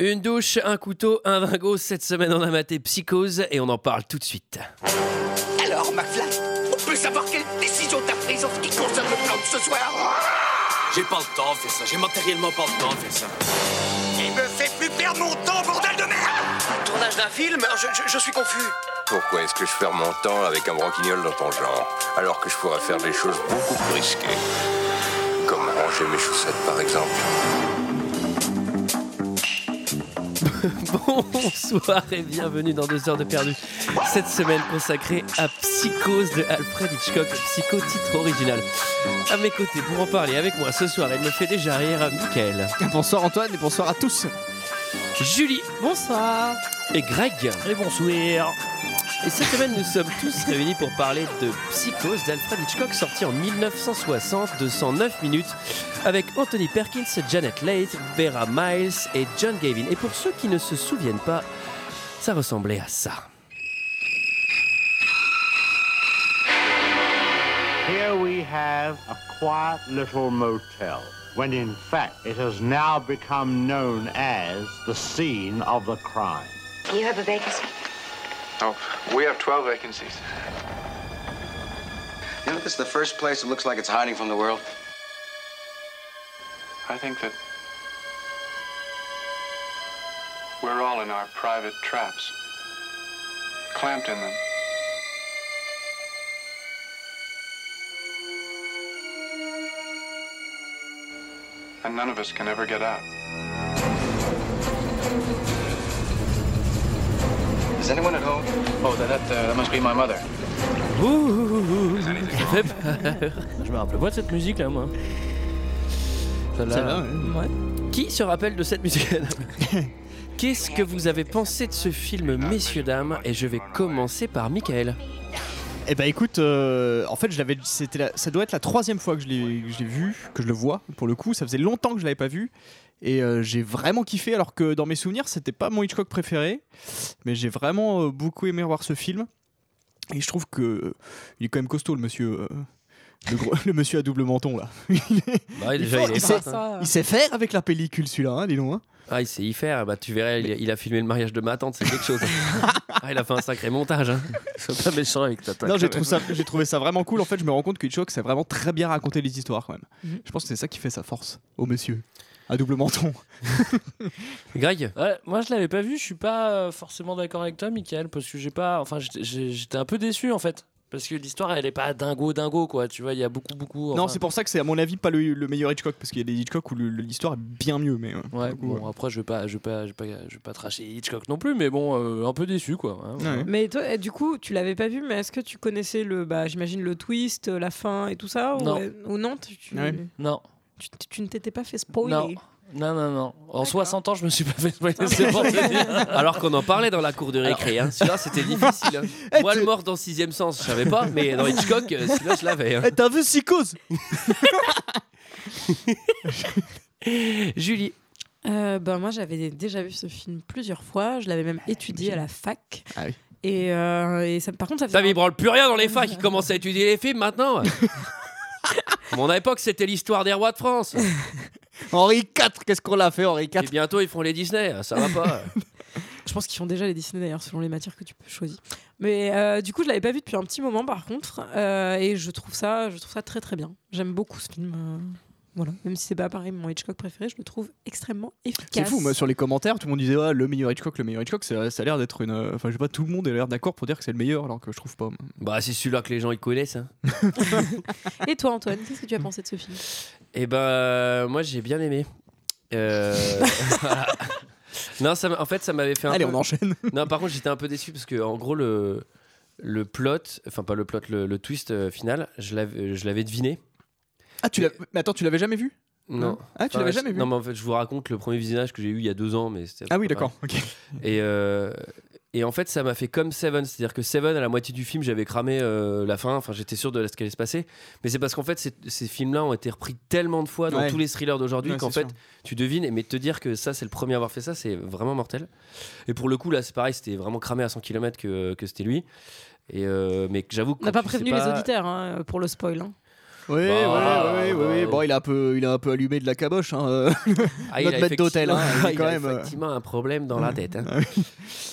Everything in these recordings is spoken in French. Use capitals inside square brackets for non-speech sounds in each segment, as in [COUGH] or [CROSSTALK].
Une douche, un couteau, un vingo. Cette semaine, on a maté Psychose et on en parle tout de suite. Alors, McFly, on peut savoir quelle décision t'as prise en ce qui concerne le plan de ce soir? J'ai pas le temps de faire ça. J'ai matériellement pas le temps de faire ça. Il me fait plus perdre mon temps, bordel de merde? Tournage d'un film? Je, je- je suis confus. Pourquoi est-ce que je perds mon temps avec un branquignol dans ton genre, alors que je pourrais faire des choses beaucoup plus risquées Comme ranger mes chaussettes, par exemple? [LAUGHS] Bonsoir et bienvenue dans 2 heures de perdu. Cette semaine consacrée à Psychose de Alfred Hitchcock, Psycho titre original. À mes côtés pour en parler avec moi ce soir, il me fait déjà rire Michael, Bonsoir Antoine et bonsoir à tous. Julie Bonsoir. et Greg. Et bonsoir. Et cette semaine, nous sommes tous réunis pour parler de Psychose d'Alfred Hitchcock, sorti en 1960 de 109 minutes, avec Anthony Perkins, Janet Leigh, Vera Miles et John Gavin. Et pour ceux qui ne se souviennent pas, ça ressemblait à ça. Here we have a quiet little motel, when in fact it has now become known as the scene of the crime. You have a vacancy? Oh, we have 12 vacancies. You know, this is the first place that looks like it's hiding from the world. I think that we're all in our private traps, clamped in them. And none of us can ever get out. Is anyone at home? Oh, that, that, uh, that must be my mother. Ouh, ça fait peur. Je me rappelle pas de cette musique là, moi. Celle-là, ouais. Qui se rappelle de cette musique? [LAUGHS] Qu'est-ce que vous avez pensé de ce film, messieurs, dames? Et je vais commencer par Michael. Eh ben écoute, euh, en fait, je l'avais, c'était, ça doit être la troisième fois que je l'ai, vu, que je le vois. Pour le coup, ça faisait longtemps que je l'avais pas vu. Et euh, j'ai vraiment kiffé, alors que dans mes souvenirs, c'était pas mon Hitchcock préféré, mais j'ai vraiment euh, beaucoup aimé voir ce film. Et je trouve que euh, il est quand même costaud, le monsieur, le, gros- le monsieur à double menton là. [LAUGHS] Bah, déjà, faut- il sait- smart. Il sait faire avec la pellicule celui-là, hein, dis donc. hein. Ah, il sait y faire. Bah, tu verrais, il, il a filmé le mariage de ma tante, c'est quelque chose. [LAUGHS] ah, il a fait un sacré montage. Hein. Sois pas méchant avec ta Non, j'ai trouvé, ça, j'ai trouvé ça vraiment cool. En fait, je me rends compte que Hitchcock sait vraiment très bien raconter les histoires quand même. Mhm. Je pense que c'est ça qui fait sa force au monsieur. À double menton. [LAUGHS] Greg? Ouais, moi je l'avais pas vu, je suis pas euh, forcément d'accord avec toi, Michael, parce que j'ai pas. Enfin, j'étais un peu déçu en fait. Parce que l'histoire elle est pas dingo dingo quoi, tu vois, il y a beaucoup beaucoup. Non, c'est pour ça que c'est à mon avis pas le, le meilleur Hitchcock parce qu'il y a des Hitchcock où l'histoire est bien mieux. Mais euh, Ouais, coup, bon, ouais. après je vais pas, je vais pas, je vais pas, je vais pas tracher Hitchcock non plus, mais bon, euh, un peu déçu quoi. hein. Ouais. Mais toi, eh, du coup, tu l'avais pas vu, mais est-ce que tu connaissais le, bah, j'imagine le twist, euh, la fin et tout ça, Non. ou, euh, ou non tu, tu, Ouais. Non, tu- tu ne t'étais pas fait spoiler? non, non, non, non. En D'accord. 60 ans, je me suis pas fait spoiler, c'est pour te dire. Alors qu'on en parlait dans la cour de récré. Hein. Celui-là, c'était difficile. hein. [LAUGHS] Moi, tu- le mort dans sixième sens, je savais pas, mais dans Hitchcock, euh, celui-là, je l'avais. hein. Eh, T'as vu Psychose? [LAUGHS] Julie. Euh, bah, moi, j'avais déjà vu ce film plusieurs fois. Je l'avais même étudié à la fac. Ah oui. Et, euh, et ça, par contre, ça mais faisait il branle plus rien dans les facs, il [LAUGHS] commence à étudier les films maintenant. À Mon époque, c'était l'histoire des rois de France. Henri IV, qu'est-ce qu'on l'a fait Henri Et IV bientôt, ils font les Disney. Ça va pas. [LAUGHS] Je pense qu'ils font déjà les Disney d'ailleurs, selon les matières que tu peux choisir. Mais euh, du coup, je l'avais pas vu depuis un petit moment par contre, euh, et je trouve ça, je trouve ça très très bien. J'aime beaucoup ce film. euh, voilà, même si c'est pas pareil mon Hitchcock préféré, je le trouve extrêmement efficace. C'est fou, moi sur les commentaires, tout le monde disait ouais, le meilleur Hitchcock, le meilleur Hitchcock, ça, ça a l'air d'être une. Enfin, je sais pas, tout le monde a l'air d'accord pour dire que c'est le meilleur, alors que je trouve pas. Bah, c'est celui-là que les gens ils connaissent. hein. [LAUGHS] [LAUGHS] Et toi, Antoine, qu'est-ce que tu as pensé de ce film? Et ben, euh, moi, j'ai bien aimé. Euh, [LAUGHS] voilà. Non, ça, m'a- en fait, ça m'avait fait un Allez, peu- on enchaîne. [LAUGHS] Non, par contre, j'étais un peu déçu parce que, en gros, le, le plot, enfin, pas le plot, le, le twist euh, final, je l'avais je l'avais deviné. Ah, tu l'as. Mais attends, tu l'avais jamais vu? Non. Ah, tu Enfin, l'avais je- jamais vu? Non, mais en fait, je vous raconte le premier visionnage que j'ai eu il y a deux ans, mais c'était. Ah oui, d'accord. Ok. Et, euh, et en fait, ça m'a fait comme Seven, c'est-à-dire que Seven, à la moitié du film, j'avais cramé euh, la fin, enfin, j'étais sûr de ce qui allait se passer. Mais c'est parce qu'en fait, ces, films-là ont été repris tellement de fois dans Ouais. tous les thrillers d'aujourd'hui Ouais, qu'en fait, sûr. tu devines. Mais te dire que ça, c'est le premier à avoir fait ça, c'est vraiment mortel. Et pour le coup, là, c'est pareil, c'était vraiment cramé à 100 km que, que c'était lui. Et euh, mais j'avoue que On n'a pas prévenu les auditeurs hein, pour le spoil. hein. Oui, oui, Bah, oui, oui, oui. Bon, il a un peu, il a un peu allumé de la caboche, hein, euh, Ah, il [LAUGHS] notre a maître d'hôtel. hein, effectivement- il il quand a même. euh, effectivement un problème dans la tête. hein. Ah.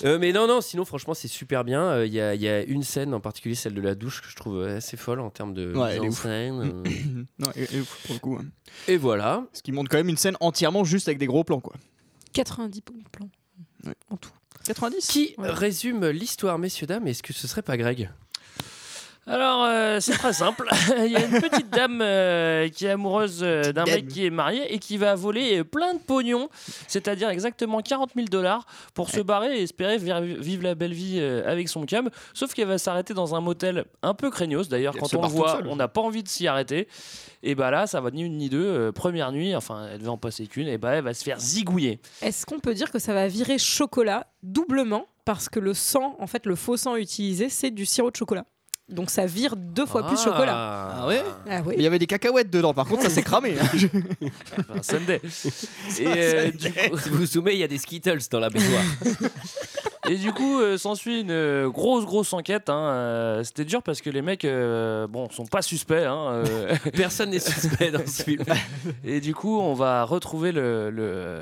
Euh, mais non, non, sinon, franchement, c'est super bien. Euh, Il y, a, il y a une scène en particulier, celle de la douche, que je trouve assez folle en termes de Ouais, mise en ouf. scène. euh. [COUGHS] non, et- et pour le coup. hein. Et voilà. Ce qui montre quand même une scène entièrement juste avec des gros plans, quoi. 90 plans. Ouais. En tout. 90 Qui Ouais. résume l'histoire, messieurs, dames Est-ce que ce serait pas Greg? Alors, euh, c'est très simple. [LAUGHS] Il y a une petite dame euh, qui est amoureuse euh, d'un mec qui est marié et qui va voler plein de pognon, c'est-à-dire exactement 40 000 dollars pour se barrer et espérer vi- vivre la belle vie euh, avec son cam. Sauf qu'elle va s'arrêter dans un motel un peu craignos. D'ailleurs, quand on le voit, on n'a pas envie de s'y arrêter. Et bah là, ça va ni une ni deux. euh, première nuit, enfin, elle devait en passer qu'une, et bah elle va se faire zigouiller. Est-ce qu'on peut dire que ça va virer chocolat doublement? Parce que le sang, en fait, le faux sang utilisé, c'est du sirop de chocolat. Donc ça vire deux fois plus chocolat. Ah ouais Ah Mais oui. il y avait des cacahuètes dedans, par contre, ça s'est cramé. hein. [LAUGHS] Enfin, Sunday. et, euh, du coup, Si vous vous souvenez, il y a des Skittles dans la baignoire. [LAUGHS] Et du coup, euh, s'ensuit une euh, grosse, grosse enquête. hein, euh, C'était dur parce que les mecs, euh, bon, sont pas suspects. hein, euh, [LAUGHS] Personne n'est suspect dans ce film. et du coup, on va retrouver le, le,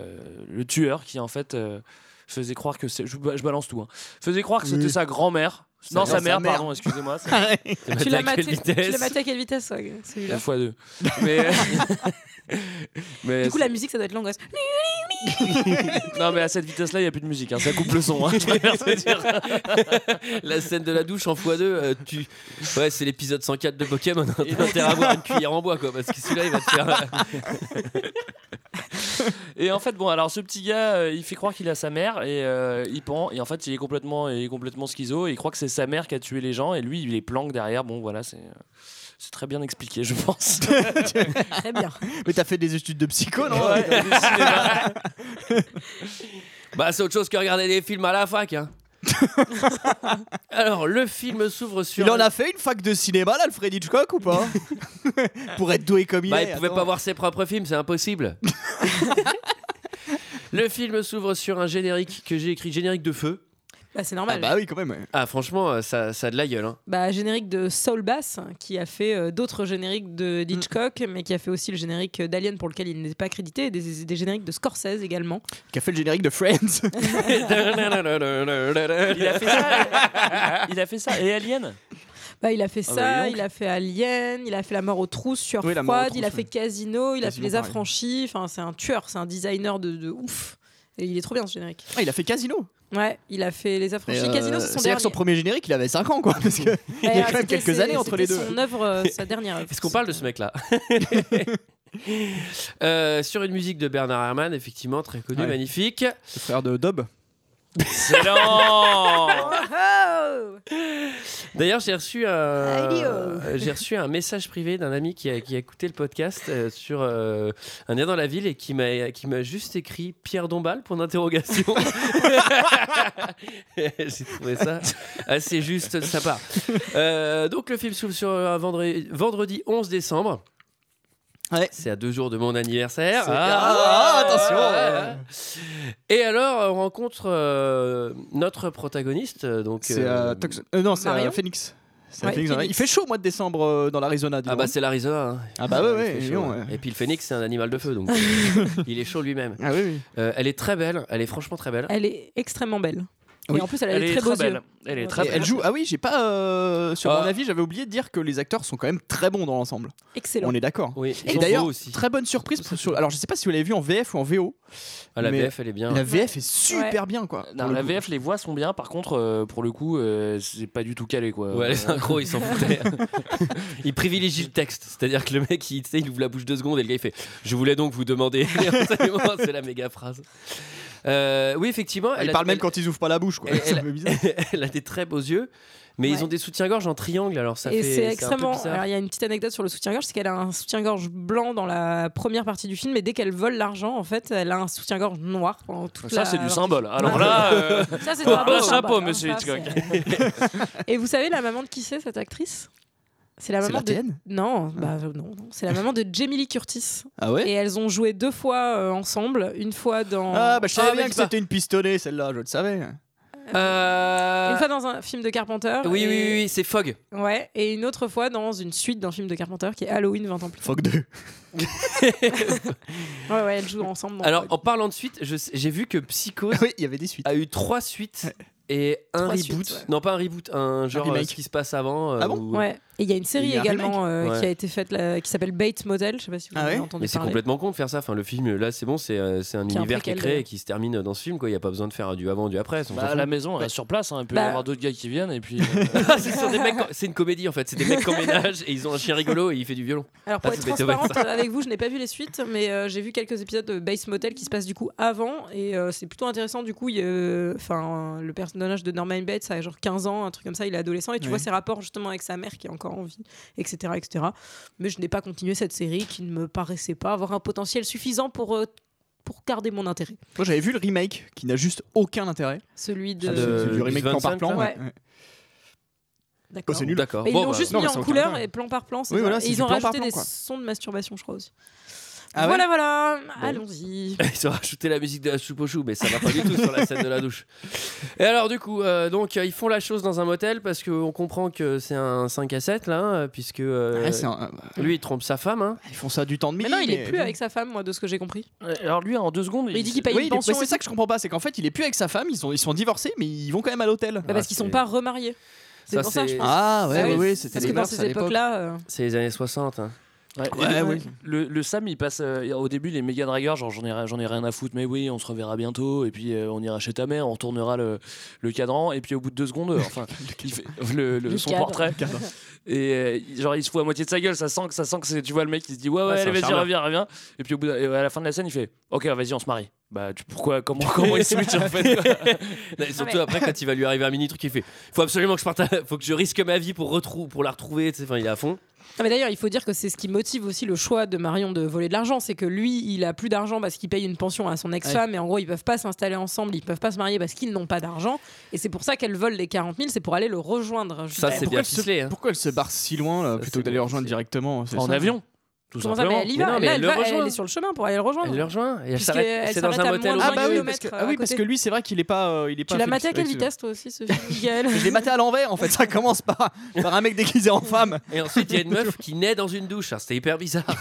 le tueur qui, en fait, euh, faisait croire que c'est. Je, je balance tout. hein, faisait croire que c'était Oui. sa grand-mère. Sa- Non, sa sa mère, pardon, excusez-moi. [LAUGHS] Tu l'as à quelle maté, à quelle vitesse, ouais, celui-là La fois deux. Mais. [LAUGHS] mais Du [LAUGHS] coup, la musique, ça doit être l'angoisse. Non, mais à cette vitesse-là, il n'y a plus de musique. hein, Ça coupe le son. hein. La scène de la douche en x2, euh, tu... ouais, c'est l'épisode 104 de Pokémon. T'as intérêt à avoir une cuillère en bois, quoi, parce que celui-là, il va te faire. Et en fait, bon, alors ce petit gars, euh, il fait croire qu'il a sa mère et euh, il pend. Et en fait, il est complètement, il est complètement schizo. Et il croit que c'est sa mère qui a tué les gens. Et lui, il les planque derrière. Bon, voilà, c'est. C'est très bien expliqué, je pense. [LAUGHS] Très bien. Mais t'as fait des études de psycho, non Ouais. [LAUGHS] Bah, c'est autre chose que regarder des films à la fac. Hein. [LAUGHS] Alors, le film s'ouvre sur. Il en a fait une fac de cinéma, l'Alfred Hitchcock, ou pas? Pour être doué comme il Bah, est. il pouvait attends. pas voir ses propres films, c'est impossible. le film s'ouvre sur un générique que j'ai écrit générique de feu. Bah, c'est Ah normal. bah oui, quand même. ouais. Ah, franchement, euh, ça, ça a de la gueule. Hein. Bah, générique de Soul Bass, qui a fait euh, d'autres génériques de Mm. d'Hitchcock, mais qui a fait aussi le générique d'Alien pour lequel il n'est pas crédité, et des, des génériques de Scorsese également. Qui a fait le générique de Friends. [LAUGHS] Il a fait ça. il a fait ça. Et Alien? Bah, il a fait Ah ça, bah, il a fait Alien, il a fait La mort aux trousses, Sueur Oui, aux froide, il a trousses, fait Casino, il a fait Casino, Les. Affranchis. Enfin, c'est un tueur, c'est un designer de, de ouf. Et il est trop bien ce générique. Ah, il a fait Casino. Ouais, il a fait Les Affranchis. Euh, Casino, c'est son dernier. que son premier générique, il avait 5 ans, quoi. Parce que [LAUGHS] il y a quand même quelques années entre les deux. son œuvre, euh, sa dernière œuvre. Est-ce qu'on parle de ce mec-là [LAUGHS] Euh, Sur une musique de Bernard Herrmann, effectivement, très connu, Ouais. magnifique. Le frère de Dob. Excellent [LAUGHS] D'ailleurs, j'ai reçu, un... Euh, j'ai reçu un message privé d'un ami qui a, qui a écouté le podcast euh, sur euh, un lien dans la ville et qui m'a qui m'a juste écrit Pierre Dombal pour d'interrogation. [LAUGHS] j'ai trouvé ça assez juste de sa part. Euh, donc le film s'ouvre sur un vendredi, vendredi 11 décembre. Ouais. C'est à deux jours de mon anniversaire. C'est- Ah, attention. ah. Et alors, on rencontre euh, notre protagoniste. Donc, C'est euh, euh, Tox- euh, non, c'est Marion euh, Phoenix. C'est à Ouais, Phoenix, Phoenix. Il fait chaud au mois de décembre euh, dans l'Arizona. Ah bah c'est l'Arizona. hein. Ah bah ouais, Il ouais, chaud, Lyon, hein. ouais. Et puis le phénix c'est un animal de feu donc [LAUGHS] euh, il est chaud lui-même. Ah oui, oui. Euh, elle est très belle, elle est franchement très belle. Elle est extrêmement belle. Oui. Et en plus, elle a Elle des est très très beaux belle. yeux. Elle est très belle. elle joue. Ah oui, j'ai pas. euh, sur Ah. mon avis, j'avais oublié de dire que les acteurs sont quand même très bons dans l'ensemble. Excellent. On est d'accord. Oui, ils Et d'ailleurs, très bonne surprise. sur- alors, je sais pas si vous l'avez vu en VF ou en VO. Ah, la VF elle est bien. La VF est super bien, quoi. Non, le la. VF, les voix sont bien. Par contre, euh, pour le coup, euh, c'est pas du tout calé, quoi. Ouais, les synchros, ils s'en [LAUGHS] foutaient. il privilégie le texte. C'est-à-dire que le mec, il, il ouvre la bouche deux secondes et le gars, il fait Je voulais donc vous demander. [LAUGHS] c'est la méga phrase. Euh, oui, effectivement. Elle a- parle même elle- quand ils ouvrent pas la bouche, quoi. elle- [LAUGHS] [LAUGHS] a des très beaux yeux, mais Ouais. ils ont des soutiens-gorge en triangle, alors ça et fait. c'est extrêmement. Alors, il y a une petite anecdote sur le soutien-gorge, c'est qu'elle a un soutien-gorge blanc dans la première partie du film, mais dès qu'elle vole l'argent, en fait, elle a un soutien-gorge noir pendant toute Ça, la c'est du symbole. Alors là, [LAUGHS] euh, Ça, c'est un chapeau, symbole, hein. monsieur Ça, Hitchcock. Et vous savez la maman de qui c'est cette actrice? C'est la maman la de non, bah euh, non, non. c'est la maman de Jamie Lee Curtis. Ah ouais Et elles ont joué deux fois euh, ensemble, une fois dans Ah bah je savais Ah, bien que c'était une pistonnée celle-là, je le savais. Euh, Une fois dans un film de Carpenter. Oui, et- oui, oui, oui, c'est Fog. Ouais, et une autre fois dans une suite d'un film de Carpenter qui est Halloween 20 ans plus tard. Fog 2. [LAUGHS] Ouais, ouais, elles jouent ensemble. dans Alors, Fog. en parlant de suite, j'ai vu que Psychose [LAUGHS] Oui, il y avait des suites. a eu trois suites et un Trois reboot. suites, ouais. Non, pas un reboot, un genre remake. euh, ce qui se passe avant. euh, Ah bon ou- Ouais, et il y a une série un également euh, Ouais. qui a été faite là, qui s'appelle Bates Motel. Je sais pas si vous Ah en avez ouais entendu Mais c'est complètement con de faire ça. Enfin, le film, là, c'est bon, c'est euh, c'est un Qui un univers qui est créé et qui se termine dans ce film. Quoi. Il n'y a pas besoin de faire du avant, du après. on Bah, fout. la maison, elle reste sur place. hein. Il peut y Bah- avoir d'autres gars qui viennent et puis. [LAUGHS] [LAUGHS] c'est une comédie en fait. C'est des mecs qui emménagent et ils ont un chien rigolo et il fait du violon. Alors pour Ah, être transparente avec vous, je n'ai pas vu les suites, mais j'ai vu quelques épisodes de Base Motel qui se passent du coup avant, et c'est plutôt intéressant. Du coup, enfin, le personnage de Norman Bates a genre 15 ans, un truc comme ça, il est adolescent, et tu vois ses rapports justement avec sa mère qui est encore en vie, etc., etc. Mais je n'ai pas continué cette série qui ne me paraissait pas avoir un potentiel suffisant pour euh, pour garder mon intérêt. Moi, j'avais vu le remake qui n'a juste aucun intérêt. Celui de. Ah, de- C'est du remake plan par plan. Ouais. ouais. D'accord. Oh, c'est nul. D'accord. Bon, ils l'ont bah, juste non, mis en couleur et plan par plan. Oui, voilà, et ils ont rajouté plan, des quoi. sons de masturbation, je crois aussi. Ah ouais voilà, voilà. Allons-y. [LAUGHS] Ils ont rajouté la musique de la soupe au chou, mais ça va pas du tout sur la scène de la douche. [LAUGHS] Et alors, du coup, euh, donc euh, ils font la chose dans un motel parce qu'on comprend que c'est un 5 à 7 là, euh, puisque euh, Ouais, un- lui il trompe sa femme. Hein. Ils font ça du temps de Mais midi. non, il est plus avec sa femme, moi, de ce que j'ai compris. Alors lui, en deux secondes, Il dit qu'il paye Oui, une pension. mais c'est et ça que je comprends pas, c'est qu'en fait, il est plus avec sa femme, ils sont, ils sont divorcés, mais ils vont quand même à l'hôtel. Bah, parce Ah, qu'ils sont c'est- pas remariés. C'est Ça, pour ça je c'est- pense. Ah ouais, Ah ouais, oui, ouais, c'était Parce que dans ces époques-là. C'est les années 60. hein. Ouais, Ouais, et- ouais. Le, le Sam, il passe. euh, au début, il est méga dragueur, genre j'en ai, ri- j'en ai rien à foutre, mais oui, on se reverra bientôt, et puis euh, on ira chez ta mère, on retournera le, le cadran, et puis au bout de deux secondes, euh, enfin, [LAUGHS] il fait le, le- Le son cadre. portrait, et euh, genre il se fout à moitié de sa gueule, ça sent que, ça sent que c'est- tu vois le mec qui se dit ouais, ouais, allez, vas-y, reviens, reviens, et puis au bout de- à la fin de la scène, il fait ok, vas-y, on se marie. Bah, tu, pourquoi, comment, [LAUGHS] comment il switch en fait quoi [LAUGHS] Et surtout après, quand il va lui arriver un mini truc, il fait faut absolument que je parte, à- faut que je risque ma vie pour, retrou pour la retrouver. Enfin, il est à fond. Ah, mais d'ailleurs, il faut dire que c'est ce qui motive aussi le choix de Marion de voler de l'argent. C'est que lui, il a plus d'argent parce qu'il paye une pension à son ex-femme. Et en gros, ils peuvent pas s'installer ensemble, ils peuvent pas se marier parce qu'ils n'ont pas d'argent. Et c'est pour ça qu'elle vole les 40 000, c'est pour aller le rejoindre. Ça, c'est Pourquoi bien elle se- ficelé. hein. Pourquoi elle se barre si loin là, Ça, plutôt que d'aller bon, rejoindre directement c'est En ça? avion, tout Comment ça, mais simplement. elle y Mais va. non, mais Là, elle elle, le va, rejoint. elle est sur le chemin pour aller le rejoindre. Elle le rejoint et elle s'arrête. C'est dans un motel de Ah bah oui, parce que, ah oui, parce que lui, c'est vrai qu'il est pas, euh, il est pas. Tu l'as maté à quelle vitesse toi aussi, ce film, Miguel [LAUGHS] Je l'ai maté à l'envers en fait, ça commence par, par un mec déguisé en femme. Et ensuite, il y a une meuf qui naît dans une douche. Alors, C'était hyper bizarre. [LAUGHS]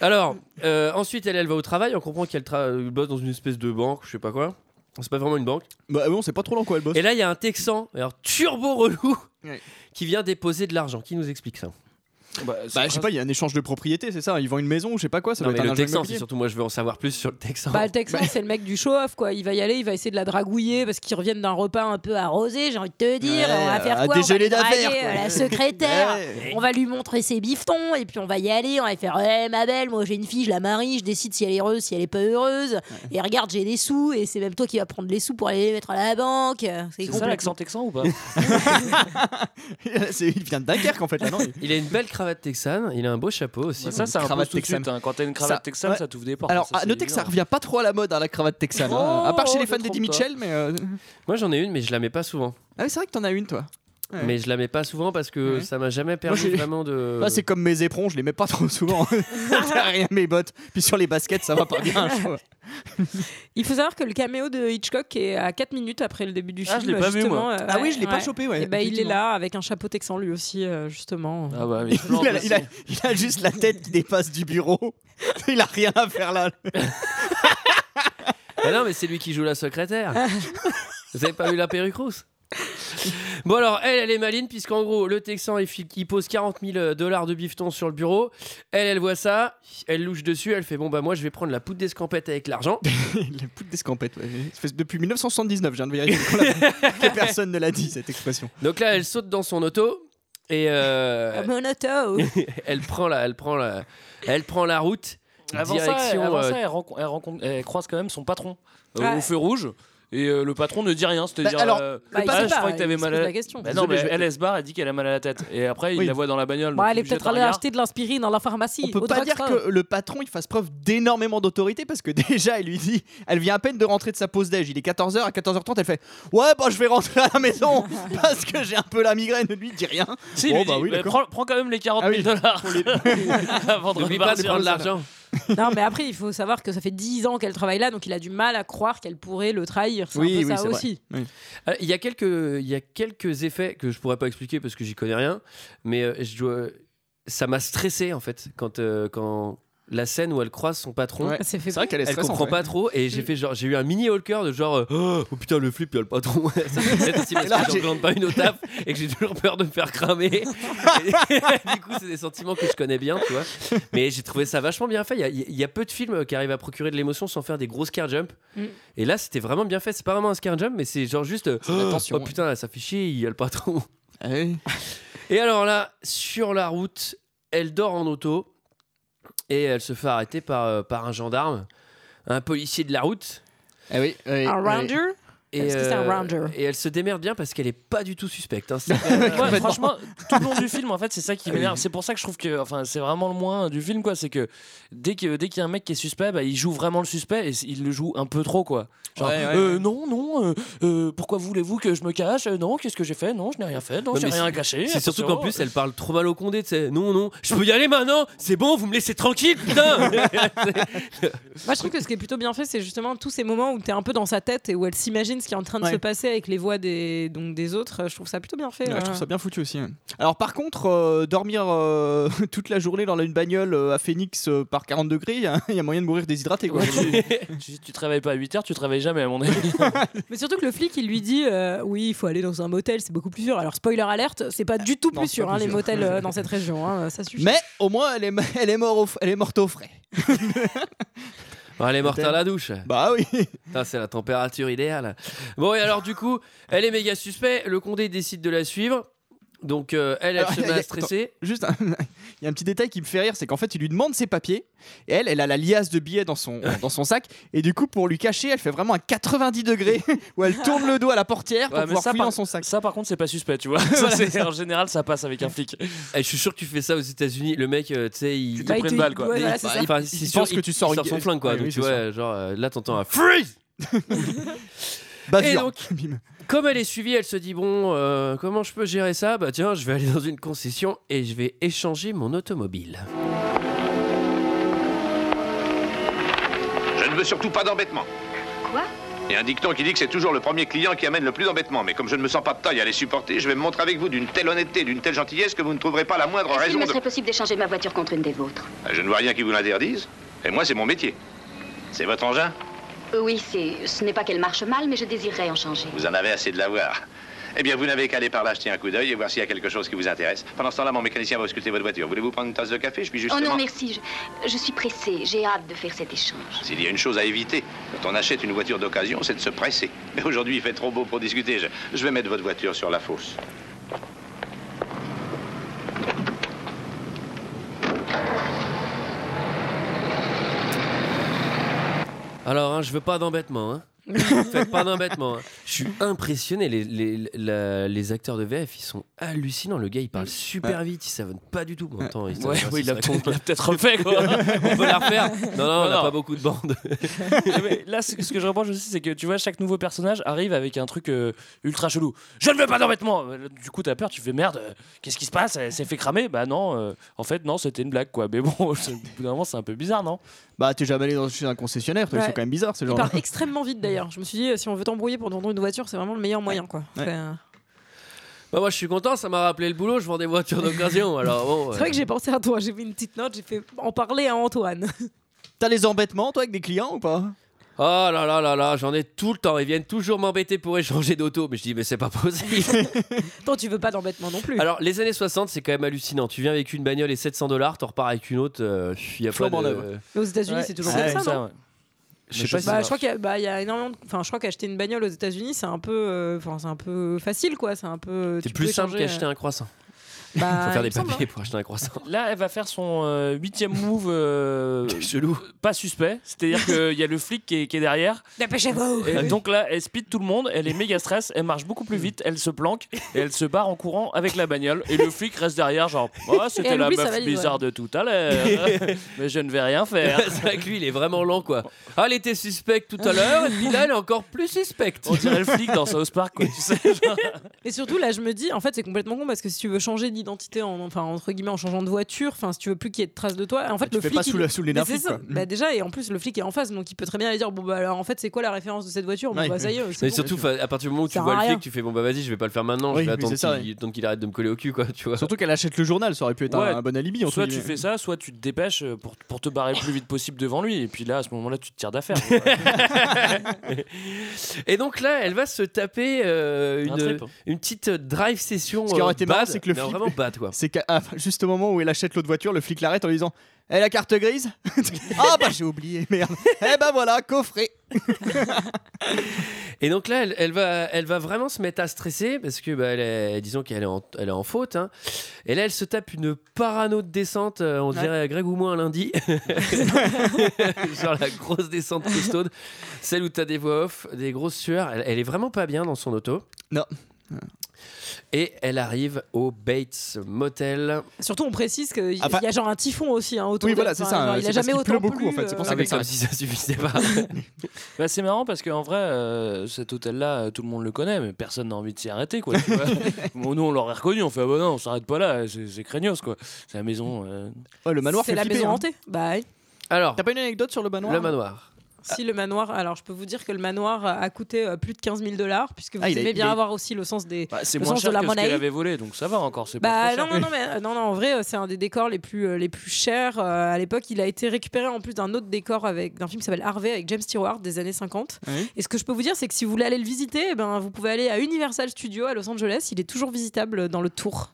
Alors, euh, ensuite, elle, elle va au travail. On comprend qu'elle tra- euh, bosse dans une espèce de banque, je sais pas quoi. C'est pas vraiment une banque. Bah oui, on sait pas trop dans quoi elle bosse. Et là, il y a un Texan, alors turbo relou, Ouais. qui vient déposer de l'argent. Qui nous explique ça? Bah, Bah je sais pas, il y a un échange de propriété, c'est ça Ils vendent une maison ou je sais pas quoi, ça Non, doit mais être un le Texan, c'est surtout moi, je veux en savoir plus sur le Texan. Bah, le Texan, c'est le mec du show-off, quoi. Il va y aller, il va essayer de la dragouiller parce qu'ils reviennent d'un repas un peu arrosé, j'ai envie de te dire. Ouais, on va faire quoi? On va draguer, euh, La secrétaire. Ouais. On va lui montrer ses bifetons et puis on va y aller. On va faire Ouais, ma belle, moi j'ai une fille, je la marie, je décide si elle est heureuse, si elle est pas heureuse. Et regarde, j'ai des sous et c'est même toi qui vas prendre les sous pour aller les mettre à la banque. C'est ça l'accent texan ou pas? [LAUGHS] Il vient de Dunkerque en fait là, non? Il- Il a une belle cravate texane, il a un beau chapeau aussi. Ça, cravate impose tout de suite. texane. hein. Quand t'as une cravate Ça- texane, ouais. ça t'ouvre des portes. Alors, ça, à c'est noter que ça revient pas trop à la mode hein, la cravate texane. hein. Oh, à part chez les fans d'Eddie. Mitchell, mais. euh, Moi, j'en ai une, mais je la mets pas souvent. Ah c'est vrai que t'en as une toi. Ouais. Mais je la mets pas souvent parce que Ouais. ça m'a jamais permis vraiment de. [LAUGHS] C'est comme mes éperons, je les mets pas trop souvent. [LAUGHS] Derrière mes bottes. Puis sur les baskets, ça va pas bien. [LAUGHS] Il faut savoir que le caméo de Hitchcock est à 4 minutes après le début du Ah, film. je l'ai pas vu, moi. euh, Ah oui, je l'ai pas ouais. chopé, ouais. Et bah, il est là avec un chapeau texan lui aussi, euh, justement. Ah bah, mais Il a, il a- il a juste la tête qui dépasse du bureau. Il a rien à faire là. Ah non, mais c'est lui qui joue la secrétaire. Vous avez pas vu la perruque rousse? Bon alors, elle, elle est maline puisqu'en gros, le Texan, il, pose 40 000 dollars de bifton sur le bureau. Elle, elle voit ça, elle louche dessus, elle fait bon bah moi je vais prendre la poudre d'escampette avec l'argent. [LAUGHS] la poudre d'escampette. Ouais. Ça fait depuis 1979, je viens de vérifier. [LAUGHS] que personne ne l'a dit cette expression. Donc là, elle saute dans son auto et euh, Mon auto. [LAUGHS] elle prend la, elle prend la, elle prend la route. Avant ça, direction. avant euh, ça, elle, rencontre- elle rencontre- elle croise quand même son patron euh, Ouais. au feu rouge. Et euh, le patron ne dit rien, c'est-à-dire. Bah, alors, euh, Bah, il ah, je crois que t'avais mal à la question. Bah non, mais elle, elle se barre, elle dit qu'elle a mal à la tête. Et après, Oui. il la voit dans la bagnole. Donc elle est peut-être allée acheter de l'aspirine dans la pharmacie. On peut pas dire que le patron il fasse preuve d'énormément d'autorité parce que [LAUGHS] déjà il lui dit elle vient à peine de rentrer de sa pause déj il est 14h à 14h30 elle fait ouais bah je vais rentrer à la maison [LAUGHS] parce que j'ai un peu la migraine lui il dit rien Si, Bon, lui bah dit, oui, bah, prends, prends quand même les 40 Ah 000 oui. dollars [LAUGHS] avant de N'oublie pas de prendre l'argent. [LAUGHS] non, mais après, il faut savoir que ça fait 10 ans qu'elle travaille là, donc il a du mal à croire qu'elle pourrait le trahir. C'est Oui, un peu oui, ça c'est vrai. aussi. Oui. Euh, Il y, a quelques, il y a quelques effets que je pourrais pas expliquer parce que j'y connais rien, mais euh, je dois- ça m'a stressé en fait quand, euh, quand la scène où elle croise son patron. Ouais. C'est vrai qu'elle est Elle stressante. comprend ouais. pas trop et j'ai Mm. fait genre j'ai eu un mini Hulker de genre euh, oh putain le flip il y a le patron [LAUGHS] ça me fait parce là, que pas une au taf et que j'ai toujours peur de me faire cramer Et [LAUGHS] du coup c'est des sentiments que je connais bien tu vois mais j'ai trouvé ça vachement bien fait il y a, il y a peu de films qui arrivent à procurer de l'émotion sans faire des gros scare jump Mm. et là c'était vraiment bien fait c'est pas vraiment un scare jump mais c'est genre juste euh, tension, oh putain ça fait chier il y a le patron Ah oui. et alors là, sur la route, elle dort en auto et elle se fait arrêter par, euh, par un gendarme, un policier de la route. Ah oui, oui, Un oui. ranger Et, Est-ce que c'est un euh, et elle se démerde bien parce qu'elle est pas du tout suspecte. hein. [LAUGHS] Ouais, franchement, tout le long du film, en fait, c'est ça qui m'énerve. C'est pour ça que je trouve que, enfin, c'est vraiment le moins du film, quoi. C'est que dès que dès qu'il y a un mec qui est suspect, bah, il joue vraiment le suspect et il le joue un peu trop, quoi. Genre, Ouais, ouais, euh, ouais. non, non, euh, euh, pourquoi voulez-vous que je me cache? Euh, Non, qu'est-ce que j'ai fait? Non, je n'ai rien fait. Non, j'ai rien caché. C'est surtout qu'en plus, elle parle trop mal au condé. sais. Non, non, je peux y aller maintenant? C'est bon, vous me laissez tranquille, putain. [LAUGHS] [LAUGHS] Moi, je trouve que ce qui est plutôt bien fait, c'est justement tous ces moments où tu es un peu dans sa tête et où elle s'imagine ce qui est en train de Ouais. se passer avec les voix des, donc, des autres. Je trouve ça plutôt bien fait. Ouais, je trouve ça bien foutu aussi. Alors par contre, euh, dormir euh, [LAUGHS] toute la journée dans une bagnole euh, à Phoenix euh, par 40 degrés, il y, a- [LAUGHS] il y a moyen de mourir déshydraté. Quoi. [LAUGHS] tu, tu te réveilles pas à 8 heures, tu te réveilles jamais, à mon avis. Mais surtout que le flic, il lui dit euh, Oui, il faut aller dans un motel, c'est beaucoup plus sûr. Alors, spoiler alerte, c'est pas du tout Non, plus sûr, pas hein, plus les sûr. motels euh, dans cette région. hein, ça suffit. Mais au moins, elle est, elle est, mort au- elle est morte au frais. Bon, elle est morte à la douche. Bah oui. C'est la température idéale. Bon, et alors, du coup, elle est méga suspect. Le condé décide de la suivre. Donc, euh, elle, elle Alors, se met a- à stresser. Juste, [LAUGHS] il y a un petit détail qui me fait rire, c'est qu'en fait, il lui demande ses papiers et elle, elle a la liasse de billets dans son, dans son sac et du coup, pour lui cacher, elle fait vraiment un 90 degrés [LAUGHS] où elle tourne le dos à la portière pour Ouais, mais pouvoir ça, fouiller par- dans son sac. Ça, par contre, c'est pas suspect, tu vois. [LAUGHS] Voilà, ça. en général, ça passe avec un flic. Et je suis sûr que tu fais ça aux États-Unis. Le mec, euh, tu sais, il. T'es pris une balle, quoi. Ouais, voilà, c'est bah, sûr, que tu sors il sort son flingue, quoi. Ouais, donc, oui, tu vois, genre, euh, là, t'entends un freeze. Bavure. Et donc, Bim. Comme elle est suivie, elle se dit bon, euh, comment je peux gérer ça? Bah tiens, je vais aller dans une concession et je vais échanger mon automobile. Je ne veux surtout pas d'embêtement. Quoi? Il y a un dicton qui dit que c'est toujours le premier client qui amène le plus d'embêtement. Mais comme je ne me sens pas de taille à les supporter, je vais me montrer avec vous d'une telle honnêteté, d'une telle gentillesse que vous ne trouverez pas la moindre Est-ce qu'il raison me de... serait possible d'échanger ma voiture contre une des vôtres? Je ne vois rien qui vous l'interdise. Et moi, c'est mon métier. C'est votre engin? Oui, c'est. Ce n'est pas qu'elle marche mal, mais je désirerais en changer. Vous en avez assez de l'avoir. Eh bien, vous n'avez qu'à aller par là jeter un coup d'œil et voir s'il y a quelque chose qui vous intéresse. Pendant ce temps-là, mon mécanicien va ausculter votre voiture. Voulez-vous prendre une tasse de café? Je suis Oh justement... non, merci. Je, je suis pressée. J'ai hâte de faire cet échange. S'il y a une chose à éviter, quand on achète une voiture d'occasion, c'est de se presser. Mais aujourd'hui, il fait trop beau pour discuter. Je, je vais mettre votre voiture sur la fosse. Alors, hein, je veux pas d'embêtement. Hein. [LAUGHS] Faites pas d'embêtement. hein. Je suis impressionné. Les, les, la- les acteurs de VF, ils sont hallucinants. Le gars, il parle super vite. Il savonne pas du tout. Bon, attends, il- Ouais, il il peut-être refait, quoi. [LAUGHS] On peut la refaire Non, non, on n'a pas beaucoup de bandes. [LAUGHS] Mais là, ce ce que je reproche aussi, c'est que tu vois, chaque nouveau personnage arrive avec un truc euh, ultra chelou. Je ne veux pas d'embêtement Du coup, t'as peur, tu fais merde, euh, qu'est-ce qui se passe? Elle s'est fait cramer? Bah non, euh, en fait, non, c'était une blague, quoi. Mais bon, au bout d'un moment, c'est un peu bizarre, non? Bah, t'es jamais allé dans, chez un concessionnaire, ils sont quand même bizarres ce Il genre. parle extrêmement vite d'ailleurs. Je me suis dit, euh, si on veut t'embrouiller pour vendre une voiture, c'est vraiment le meilleur moyen. quoi. Ouais. Euh, Bah, moi, je suis content. Ça m'a rappelé le boulot. Je vends des voitures d'occasion. [LAUGHS] Alors, bon. c'est vrai que j'ai pensé à toi. J'ai fait une petite note, j'ai fait en parler à Antoine. [LAUGHS] T'as des embêtements, toi, avec des clients ou pas? Oh là là là là, j'en ai tout le temps. Ils viennent toujours m'embêter pour échanger d'auto. Mais je dis, mais c'est pas possible. [LAUGHS] Toi, tu veux pas d'embêtement non plus. Alors, les années 60, c'est quand même hallucinant. Tu viens avec une bagnole et 700 dollars, t'en repars avec une autre. euh, Il y a pas Flambant de. aux États-Unis, Ouais, c'est toujours comme ça, non? ouais. Je sais pas Bah, ça je crois qu'il y a, bah, y a énormément. de- Enfin, je crois qu'acheter une bagnole aux États-Unis, c'est un peu, euh, enfin, c'est un peu facile, quoi. C'est un peu. C'est plus simple qu'acheter euh, un croissant. Bah, Faut faire des papiers pour acheter un croissant. Là, elle va faire son euh, huitième move euh, [LAUGHS] Chelou. pas suspect. C'est-à-dire qu'il y a le flic qui est, qui est derrière. Dépêchez-vous Et donc là, elle speed tout le monde, elle est méga stress, elle marche beaucoup plus vite, elle se planque et elle se barre en courant avec la bagnole. Et le flic reste derrière, genre, oh, c'était la meuf bizarre ouais. de tout à l'heure, [LAUGHS] mais je ne vais rien faire. [LAUGHS] c'est vrai que lui, il est vraiment lent, quoi. Ah, elle était suspecte tout à l'heure, et puis là, elle est encore plus suspecte. On dirait le flic dans South Park, quoi, tu sais. genre. Et surtout, là, je me dis, en fait, c'est complètement con parce que si tu veux changer d'identité en, enfin, entre guillemets, en changeant de voiture. Enfin, si tu veux plus qu'il y ait de traces de toi. En fait, tu le fais flic. pas sous il- la- sous les Mais nerfs c'est flics, ça. quoi. Bah, déjà, et en plus, le flic est en face, donc il peut très bien aller dire Bon, bah alors en fait, c'est quoi la référence de cette voiture? Bon, Ouais. bah ça y est. Mais c'est bon. surtout, à partir du moment où tu vois le flic, tu fais bon bah vas-y, je vais pas le faire maintenant, Oui, je vais mais attendre qu'il qu'il arrête de me coller au cul, quoi, tu vois. Surtout qu'elle achète le journal, ça aurait pu être Ouais. un, un bon alibi. entre Soit tu fais ça, soit tu te dépêches euh, pour, pour te barrer le plus vite possible devant lui. Et puis là, à ce moment-là, tu te tires d'affaire. [LAUGHS] Et donc là, elle va se taper euh, Un une, petite drive session. Ce qui aurait euh, été marrant, c'est que le mais flic. C'est qu'à juste au moment où elle achète l'autre voiture, le flic l'arrête en lui disant Eh la carte grise [LAUGHS] Ah bah j'ai oublié, merde. [LAUGHS] Eh bah voilà, coffret. Et donc là, elle, elle va, elle va vraiment se mettre à stresser parce que, bah, elle est, disons qu'elle est en, elle est en faute. hein. Et là, elle se tape une parano de descente, euh, on Ouais. dirait Greg ou moi un lundi. [LAUGHS] Genre la grosse descente costaude, celle où t'as des voix off, des grosses sueurs. Elle, elle est vraiment pas bien dans son auto. Non. Et elle arrive au Bates Motel. Surtout, on précise qu'il Enfin- y a genre un typhon aussi hein, autour Oui, voilà, c'est ça, genre, il a jamais autant beaucoup, plu, en fait, c'est pour euh, ça que ça- comme si ça suffisait pas. Bah, c'est marrant parce qu'en vrai, euh, cet hôtel-là, euh, tout le monde le connaît, mais personne n'a envie de s'y arrêter. Quoi, tu vois. [LAUGHS] Bon, nous, on l'aurait reconnu, on fait ah bah non, on s'arrête pas là, c'est craignos quoi. C'est la maison. euh, Ouais, le manoir C'est la flipper, maison hein. hantée oui. Alors, T'as pas une anecdote sur le manoir le manoir. Si le manoir, alors je peux vous dire que le manoir a coûté euh, plus de 15 000 dollars, puisque vous Ah, a- aimez bien a- avoir aussi le sens des, bah, c'est le moins sens cher de la que monnaie. avait volé, donc ça va encore. C'est Bah pas non, cher. non, non, mais euh, non, non, en vrai, euh, c'est un des décors les plus, les plus chers. À l'époque, il a été récupéré en plus d'un autre décor avec d'un film qui s'appelle Harvey avec James Stewart des années 50. Oui. Et ce que je peux vous dire, c'est que si vous voulez aller le visiter, eh ben, vous pouvez aller à Universal Studios à Los Angeles. Il est toujours visitable dans le tour.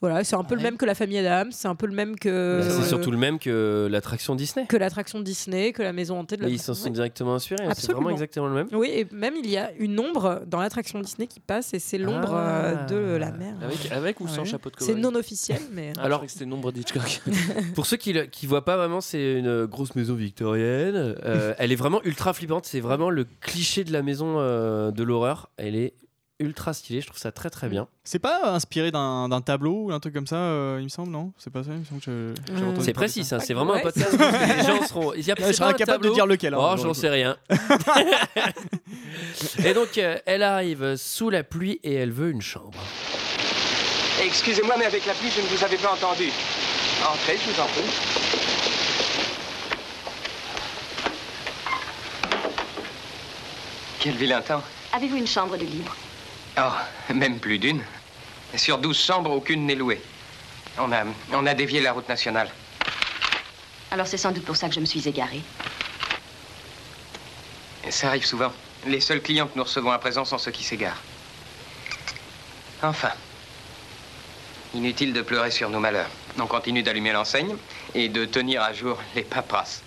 Voilà, c'est un peu le même que la famille Adams, c'est un peu le même que. Mais c'est euh, surtout le même que l'attraction Disney. que l'attraction Disney, que la maison hantée de la Mais ils s'en sont Ouais. directement inspirés. hein, C'est Absolument. vraiment exactement le même. Oui, et même il y a une ombre dans l'attraction Disney qui passe, et c'est l'ombre euh, Ah. de la mer. Avec, avec ou sans Ouais. chapeau de C'est cowboy non officiel, mais. Ah, [LAUGHS] Alors que c'était nombre d'Hitchcock. [LAUGHS] Pour ceux qui ne voient pas vraiment, c'est une grosse maison victorienne. Euh, elle est vraiment ultra flippante. C'est vraiment le cliché de la maison euh, de l'horreur. Elle est ultra stylée. Je trouve ça très très bien. C'est pas inspiré d'un d'un tableau ou un truc comme ça, euh, il me semble, non? C'est pas ça, il me semble que je- Euh, C'est précis, ça. ça. C'est vraiment un podcast. où [LAUGHS] les gens seront. Il y a, c'est je un incapable de dire lequel, hein, Oh, j'en sais rien. [LAUGHS] [LAUGHS] et donc, euh, elle arrive sous la pluie et elle veut une chambre. Excusez-moi, mais avec la pluie, je ne vous avais pas entendu. Entrez, je vous en prie. Quel vilain temps. Avez-vous une chambre de libre? Oh, même plus d'une. Sur douze chambres, aucune n'est louée. On a, on a dévié la route nationale. Alors c'est sans doute pour ça que je me suis égarée. Ça arrive souvent. Les seuls clients que nous recevons à présent sont ceux qui s'égarent. Enfin. Inutile de pleurer sur nos malheurs. On continue d'allumer l'enseigne et de tenir à jour les paperasses.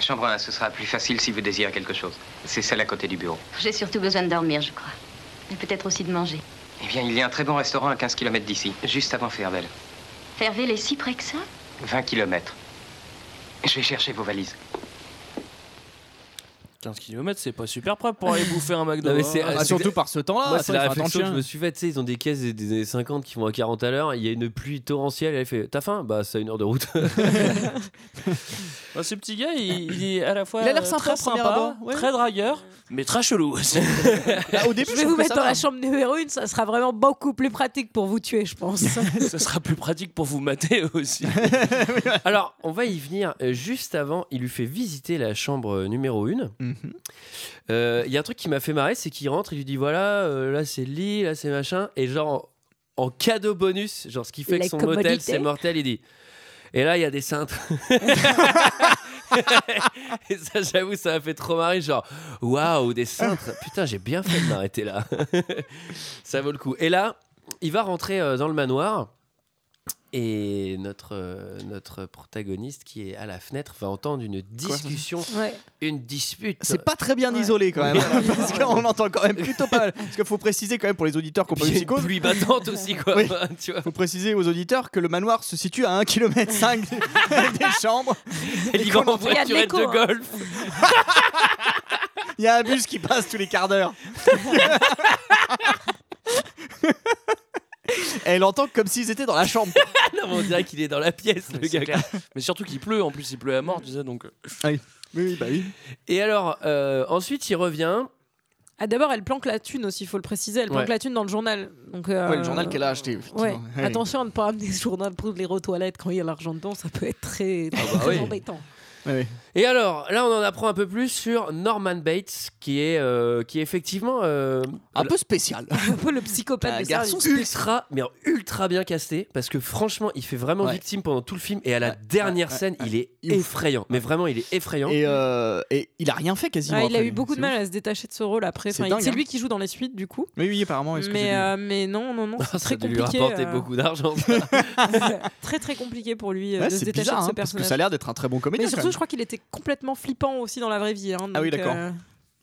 Chambre 1, ce sera plus facile si vous désirez quelque chose. C'est celle à côté du bureau. J'ai surtout besoin de dormir, je crois. Et peut-être aussi de manger. Eh bien, il y a un très bon restaurant à 15 km d'ici, juste avant Fairville. Fairville est si près que ça? 20 km. Je vais chercher vos valises. 15 km, c'est pas super prêt pour aller bouffer un McDo. Non, mais hein. Ah, surtout par ce temps-là. Moi, c'est la réflexion que je me suis faite. Tu sais, ils ont des caisses des, des années 50 qui vont à 40 à l'heure. Il y a une pluie torrentielle. Elle fait T'as faim? Bah, c'est à une heure de route. [LAUGHS] Ah, ce petit gars, il, il est à la fois Il a l'air euh, sympa, très premier sympa, abord, ouais. très dragueur, mais très chelou aussi. [LAUGHS] Bah, au début, Je vais vous mettre dans la chambre numéro une, ça sera vraiment beaucoup plus pratique pour vous tuer, je pense. [LAUGHS] Ça sera plus pratique pour vous mater aussi. Alors, on va y venir. Euh, Juste avant, il lui fait visiter la chambre euh, numéro 1. Mhm. Il y a un truc qui m'a fait marrer, c'est qu'il rentre, il lui dit voilà, euh, là c'est le lit, là c'est machin, et genre en, en cadeau bonus, genre ce qui fait que son commodités. hôtel c'est mortel, il dit et là il y a des cintres. [LAUGHS] et ça, j'avoue, ça m'a fait trop marrer, genre waouh, des cintres, putain, j'ai bien fait de m'arrêter là. [LAUGHS] ça vaut le coup. Et là, il va rentrer euh, dans le manoir. Et notre, euh, notre protagoniste qui est à la fenêtre va entendre une discussion, Ouais. une dispute. C'est pas très bien isolé quand même, [LAUGHS] parce qu'on entend quand même plutôt pas mal. Parce qu'il faut préciser quand même pour les auditeurs y a une Psychose. pluie battante aussi, quoi. Oui. [LAUGHS] tu vois. faut préciser aux auditeurs que le manoir se situe à 1 km 5 des chambres. [LAUGHS] Va en Il y a de voiturette de hein. golf. Il y a un bus qui passe tous les quarts d'heure. Elle entend comme s'ils étaient dans la chambre. [LAUGHS] non, mais on dirait qu'il est dans la pièce, le gars. clair. Mais surtout qu'il pleut, en plus il pleut à mort, tu sais, donc. euh, Oui, oui, bah oui. Et alors, euh, ensuite, il revient. Ah, D'abord, elle planque la thune aussi, il faut le préciser. Elle planque Ouais. la thune dans le journal. Donc, euh, Ouais, le journal qu'elle a acheté, effectivement. Ouais. Ouais. Attention à ne pas amener ce journal pour les aux toilettes quand il y a l'argent dedans, ça peut être très, très, bah très oui. embêtant. Et alors, là, on en apprend un peu plus sur Norman Bates, qui est, euh, qui est effectivement euh, un peu spécial. [LAUGHS] Un peu le psychopathe un de garçon ultra, mais ultra bien casté, parce que franchement, il fait vraiment Ouais. victime pendant tout le film, et à la dernière ouais, scène, ouais. il est Il ouf. effrayant. Mais vraiment, il est effrayant. Et, euh, et il a rien fait quasiment. Ouais, il a eu beaucoup de mal ouf. à se détacher de ce rôle après. C'est Enfin, hein. lui qui joue dans les suites du coup. Oui, oui, apparemment. Mais, euh, mais non, non, non, [LAUGHS] c'est très lui compliqué. rapporter euh, beaucoup d'argent. [LAUGHS] très très compliqué pour lui Ouais, de se détacher de ce hein, parce que personnage. ça a l'air d'être un très bon comédien. Surtout, je crois qu'il était complètement flippant aussi dans la vraie vie. hein, Ah oui, d'accord. euh,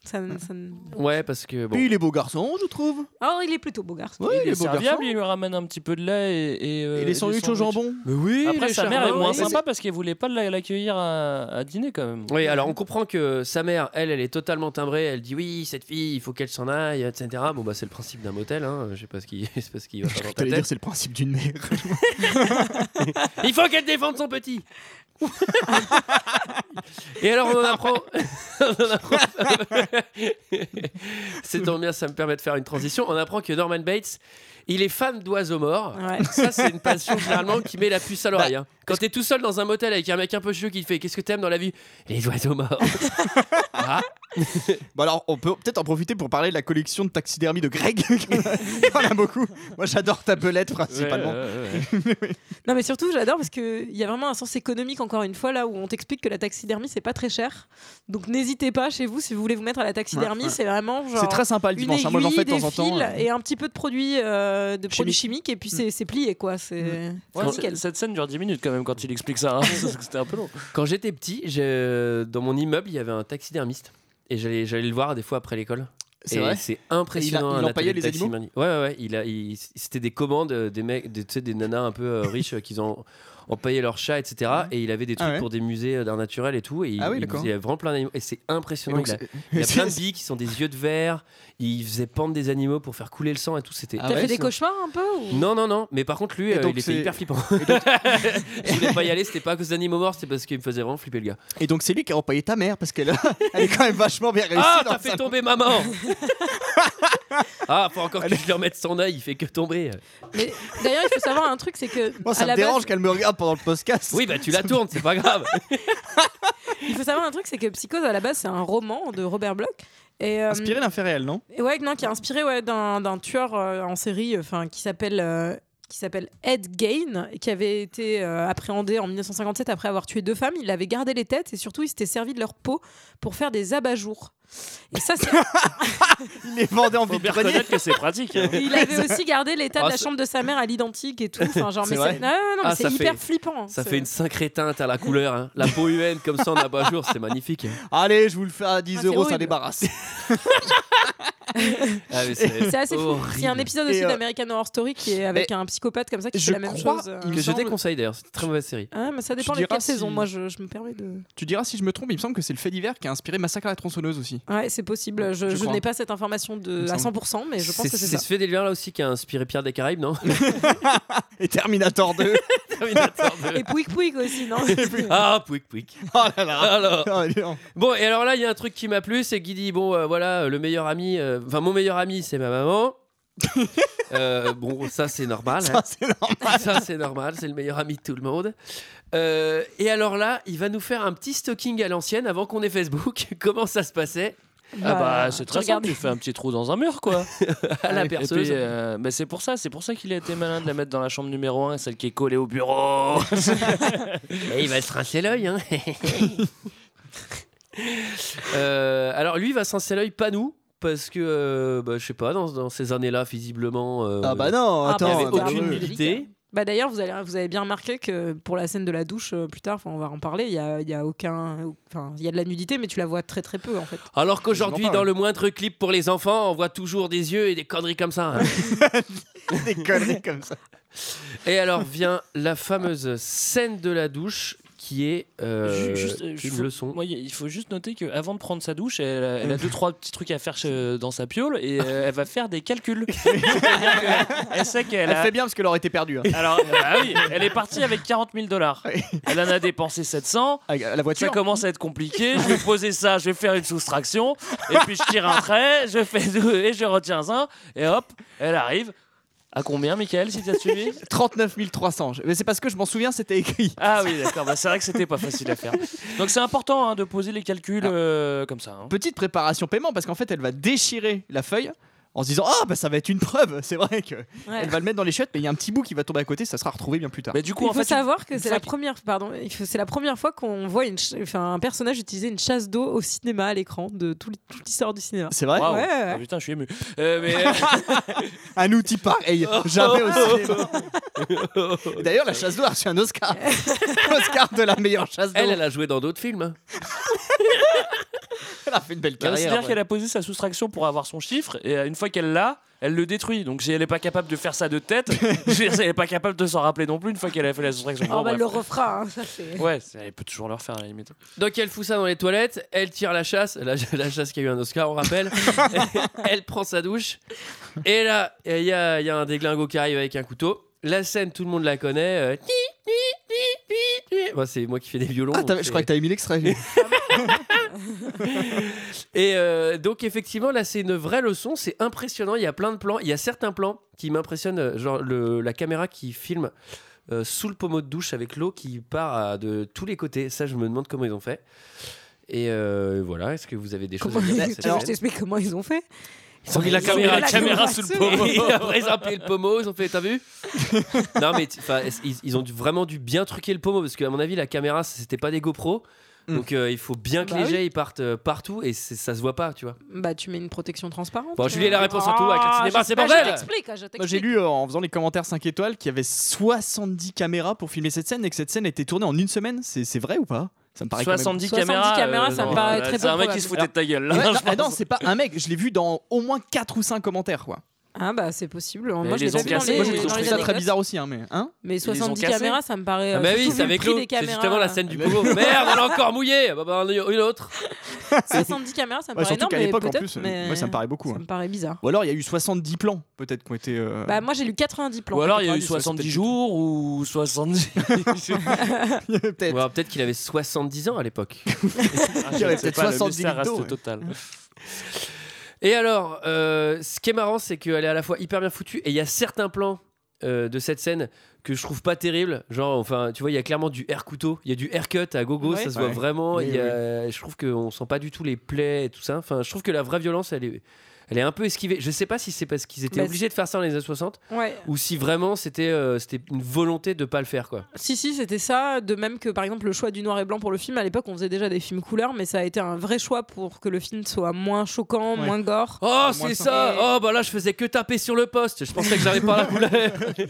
ça, ça ne- Ouais, parce que bon. Puis il est beau garçon, je trouve. Ah, il est plutôt beau garçon. Ouais, il est beau garçon. serviable, il lui ramène un petit peu de lait et. Et, euh, Et les sandwichs au jambon. Mais oui, Après, sa mère est moins oui. sympa parce qu'elle voulait pas la- l'accueillir à, à dîner quand même. Oui, alors on comprend que sa mère, elle, elle est totalement timbrée. Elle dit oui, cette fille, il faut qu'elle s'en aille, etc. Bon, bah, c'est le principe d'un motel. Hein. Je sais pas ce qui, [LAUGHS] c'est pas ce qui va faire dans ta tête. dire c'est le principe d'une mère. [LAUGHS] [LAUGHS] Il faut qu'elle défende son petit. [LAUGHS] Et alors on en apprend. [LAUGHS] [LAUGHS] C'est tant bien, ça me permet de faire une transition. On apprend que Norman Bates, il est fan d'oiseaux morts. Ouais. Ça, c'est une passion généralement qui met la puce à l'oreille. hein. Quand t'es tout seul dans un motel avec un mec un peu chieux qui te fait Qu'est-ce que t'aimes dans la vie? Les oiseaux morts. Ah. Bon alors, on peut peut-être en profiter pour parler de la collection de taxidermie de Greg. Il y en a beaucoup. Moi, j'adore ta belette principalement. Non, mais surtout, j'adore parce qu'il y a vraiment un sens économique, encore une fois, là où on t'explique que la taxidermie, c'est pas très cher. Donc n'hésitez pas chez vous si vous voulez vous mettre à la taxidermie. Ouais, ouais. C'est vraiment genre. C'est très sympa le une dimanche, hein. Moi, j'en fais de aiguille, temps en temps, euh. Et un petit peu de produits, euh, de produits Chimiques. et puis c'est c'est plié, quoi. C'est Ouais, cette scène dure 10 minutes quand même quand il explique ça. hein, [LAUGHS] parce que C'était un peu long. Quand j'étais petit, j'ai- dans mon immeuble, il y avait un taxidermiste. Et j'allais j'allais le voir des fois après l'école. C'est vrai C'est impressionnant. Il a- il les animaux. Ouais, ouais, ouais. Il a, il- C'était des commandes, euh, des mecs, des, tu sais, des nanas un peu euh, riches euh, qui ont empaillé leurs chats, etc. Et il avait des Ah trucs ouais. pour des musées euh, d'art naturel et tout. Et il, Ah oui, il d'accord. faisait vraiment plein d'animaux. Et c'est impressionnant. Et donc il a, c'est- il a [LAUGHS] plein de billes qui sont des yeux de verre. Il faisait pendre des animaux pour faire couler le sang et tout. C'était Ah T'as ouais, fait des cauchemars un peu ou- Non, non, non. Mais par contre, lui, euh, donc il était c'est- hyper flippant. [LAUGHS] Je voulais pas y aller. C'était pas à cause d'animaux morts, c'était parce qu'il me faisait vraiment flipper le gars. Et donc, c'est lui qui a empaillé ta mère parce qu'elle [LAUGHS] elle est quand même vachement bien réussie. Ah, t'as fait tomber maman [LAUGHS] Ah, faut encore que je lui remette son œil, il fait que tomber. Mais d'ailleurs, il faut savoir un truc, c'est que. Moi, à ça la me dérange base, qu'elle me regarde pendant le podcast. Oui, bah tu la tournes, c'est pas grave. Il faut savoir un truc, c'est que Psychose, à la base, c'est un roman de Robert Bloch. Et, euh, Inspiré d'un fait réel, non? Et ouais, non, qui est inspiré ouais, d'un tueur euh, en série enfin, qui s'appelle euh, qui s'appelle Ed Gain, qui avait été euh, appréhendé en 1957 après avoir tué deux femmes. Il avait gardé les têtes et surtout il s'était servi de leur peau pour faire des abat-jours. Et ça, c'est- [LAUGHS] Il les vendait en Faut bien reconnaître que c'est pratique. hein. [LAUGHS] il avait aussi gardé l'état Ah, de la c'est- chambre de sa mère à l'identique et tout. [LAUGHS] Enfin, genre, C'est mais vrai c'est non, non, non, mais Ah, c'est ça hyper fait- flippant. Ça C'est- fait une sacrée teinte à la couleur. hein. La peau humaine comme ça en abat-jour, c'est magnifique. Allez, je vous le fais à 10 Ah, c'est euros, ça horrible. débarrasse. Ah, mais c'est C'est assez fou. horrible. Il y a un épisode Et, aussi euh, d'American Horror Story qui est avec un psychopathe comme ça qui je fait la même crois chose. euh. il me Que je semble- déconseille d'ailleurs, c'est une très mauvaise série. Ah, mais ça dépend Tu de diras quelle saison. si- Moi, je, je me permets de. Tu diras si je me trompe, il me semble que c'est le fait divers qui a inspiré Massacre à la tronçonneuse aussi. Ouais, c'est possible. Je, Je n'ai pas cette information de, à semble. 100%, mais je pense C'est que c'est c'est ça. ce fait des liens là aussi qui a inspiré Pierre des Caraïbes, non [LAUGHS] Et Terminator 2. [LAUGHS] Terminator 2. Et Pouic Pouic aussi, non [LAUGHS] Ah, pouic pouic. oh là là. Alors. Oh. Bon, et alors là, il y a un truc qui m'a plu, c'est qu'il dit bon, euh, voilà, euh, le meilleur ami, euh, enfin, mon meilleur ami, c'est ma maman. [LAUGHS] Euh, bon, ça, c'est normal. hein. Ça, c'est normal. Ça, c'est normal, c'est le meilleur ami de tout le monde. Euh, et alors là, il va nous faire un petit stalking à l'ancienne avant qu'on ait Facebook. [LAUGHS] Comment ça se passait? Ah bah c'est très simple, tu fais un petit trou dans un mur quoi. [LAUGHS] à la perceuse euh, bah, c'est pour ça, c'est pour ça qu'il a été malin de la mettre dans la chambre numéro 1, celle qui est collée au bureau. Et il va se rincer l'œil. Hein. Euh, alors lui, il va se rincer l'œil, pas nous. Parce que, euh, bah, je sais pas, dans, dans ces années-là, visiblement, euh, Ah bah non, Ah, il n'y attends. avait bah, attends, aucune attends. nudité. Bah d'ailleurs, vous, avez bien remarqué que pour la scène de la douche, euh, plus tard, enfin, on va en parler, il y a, il y a aucun... Enfin, il y a de la nudité, mais tu la vois très très peu, en fait. Alors qu'aujourd'hui, dans ouais. le moindre clip pour les enfants, on voit toujours des yeux et des conneries comme ça. hein. [LAUGHS] Des conneries comme ça. et alors vient la fameuse scène de la douche qui est euh, Ju- juste, euh, une faut- leçon. moi, il faut juste noter qu'avant de prendre sa douche, elle, a- elle a deux trois petits trucs à faire chez- dans sa piole et euh, elle va faire des calculs. [LAUGHS] Elle sait qu'elle Elle a- fait bien parce qu'elle aurait été perdue. hein. Alors, ah oui, elle est partie avec 40 000 dollars. Elle en a dépensé 700. La voiture. Ça commence à être compliqué. Je vais poser ça, je vais faire une soustraction. Et puis je tire un trait, je fais deux et je retiens un. Et hop, elle arrive. À combien, Michael, si tu as suivi 39 300. Je- Mais c'est parce que je m'en souviens, c'était écrit. Ah oui, d'accord. Bah, c'est vrai que c'était pas facile à faire. Donc c'est important hein, de poser les calculs euh, comme ça. hein. Petite préparation paiement parce qu'en fait, elle va déchirer la feuille en se disant Ah, bah ça va être une preuve. [LAUGHS] C'est vrai que elle va le mettre dans les chiottes, mais il y a un petit bout qui va tomber à côté, ça sera retrouvé bien plus tard. Mais du coup, il en faut fait, savoir que c'est la première, pardon, c'est la première fois qu'on voit une, ch- enfin, un personnage utiliser une chasse d'eau au cinéma à l'écran de tout, toute l'histoire du cinéma. C'est vrai Waouh. Ouais, ouais. Ah, putain, je suis ému. Euh, mais [LAUGHS] Un outil pareil, jamais au cinéma. [LAUGHS] D'ailleurs, la chasse d'eau a reçu un Oscar. Oscar de la meilleure chasse d'eau. Elle, elle a joué dans d'autres films. hein. Elle a fait une belle carrière. C'est-à-dire après. qu'elle a posé sa soustraction pour avoir son chiffre et euh, une fois qu'elle l'a, elle le détruit. Donc si elle n'est pas capable de faire ça de tête, [LAUGHS] je veux dire, elle n'est pas capable de s'en rappeler non plus une fois qu'elle a fait la soustraction. Oh, Bon, bah, elle le refera. hein, ça, c'est- [LAUGHS] Ouais, c'est- elle peut toujours le refaire à la limite. Donc elle fout ça dans les toilettes, elle tire la chasse, la, la chasse qui a eu un Oscar, on rappelle. [LAUGHS] elle prend sa douche. Et là, il y a, il y a un déglingo qui arrive avec un couteau. La scène, tout le monde la connaît. euh, ti, ti, ti, ti, ti. Moi, c'est moi qui fais des violons. Ah, donc je crois que t'avais mis l'extrait. [LAUGHS] Et euh, donc effectivement là c'est une vraie leçon, c'est impressionnant, il y a plein de plans, il y a certains plans qui m'impressionnent, genre le- la caméra qui filme euh, sous le pommeau de douche avec l'eau qui part à- de tous les côtés, ça je me demande comment ils ont fait. Et euh, voilà, est-ce que vous avez des choses à Comment- dire cette Alors, je t'explique comment ils ont fait. Ils ont mis la Ils caméra, la sous le pommeau. Et après, [LAUGHS] ils ont appelé le pommeau, ils ont fait, t'as vu [LAUGHS] Non, mais ils, ils ont dû- vraiment dû bien truquer le pommeau parce qu'à mon avis, la caméra, c'était pas des GoPro. Mm. Donc euh, il faut bien que Bah les oui. jets ils partent euh, partout et ça se voit pas, tu vois. Bah, tu mets une protection transparente. Bon, Julie a la réponse à tout avec le Ah, cinéma, je- c'est bordel Je je Moi, j'ai lu euh, en faisant les commentaires 5 étoiles qu'il y avait 70 caméras pour filmer cette scène et que cette scène était tournée en une semaine. C'est vrai ou pas? Ça me paraît quand même- 70 70 caméras, caméras, ça me paraît très C'est un mec qui se foutait de ta gueule. là, Ouais, je [LAUGHS] non, non, c'est pas un mec. Je l'ai vu dans au moins 4 ou 5 commentaires, quoi. Ah, bah, c'est possible. Moi, Mais je ont les, Moi, je dans trouve les ça très bizarre aussi, hein, mais hein Mais ont 70 cassé. caméras, ça me paraît. Ah euh, bah oui, surtout c'est avec l'eau. C'est justement la scène du pommeau. [LAUGHS] Merde, elle a encore mouillé. Bah, bah, une autre. [LAUGHS] 70 caméras, ça me paraît surtout énorme, qu'à mais l'époque, en plus, moi, ça me paraît beaucoup. ça hein. me paraît bizarre. Ou alors, il y a eu 70 plans, peut-être, qui ont été. euh, Bah, moi, j'ai lu 90 plans. Ou alors il y a eu 90, 70 peut-être jours ou 70. [LAUGHS] peut-être. Ou alors peut-être qu'il avait 70 ans à l'époque. Il y avait peut-être 70 Ça reste litres d'eau, ouais. total. Et alors, euh, ce qui est marrant, c'est qu'elle est à la fois hyper bien foutue et il y a certains plans euh, de cette scène que je trouve pas terribles. Genre, enfin, tu vois, il y a clairement du air couteau, il y a du haircut à gogo, Ouais. ça se voit Ouais. vraiment. Oui, y a- Je trouve qu'on sent pas du tout les plaies et tout ça. Enfin, je trouve que la vraie violence, elle est, elle est un peu esquivée. Je sais pas si c'est parce qu'ils étaient Bah, obligés de faire ça dans les années 60 Ouais. ou si vraiment c'était euh, c'était une volonté de pas le faire, quoi. Si, si, c'était ça. De même que, par exemple, le choix du noir et blanc pour le film. À l'époque, on faisait déjà des films couleurs, mais ça a été un vrai choix pour que le film soit moins choquant, Ouais. moins gore. Oh, c'est ça. ça! Et- Oh, bah là, je faisais que taper sur le poste. Je pensais que j'avais pas la couleur. [LAUGHS]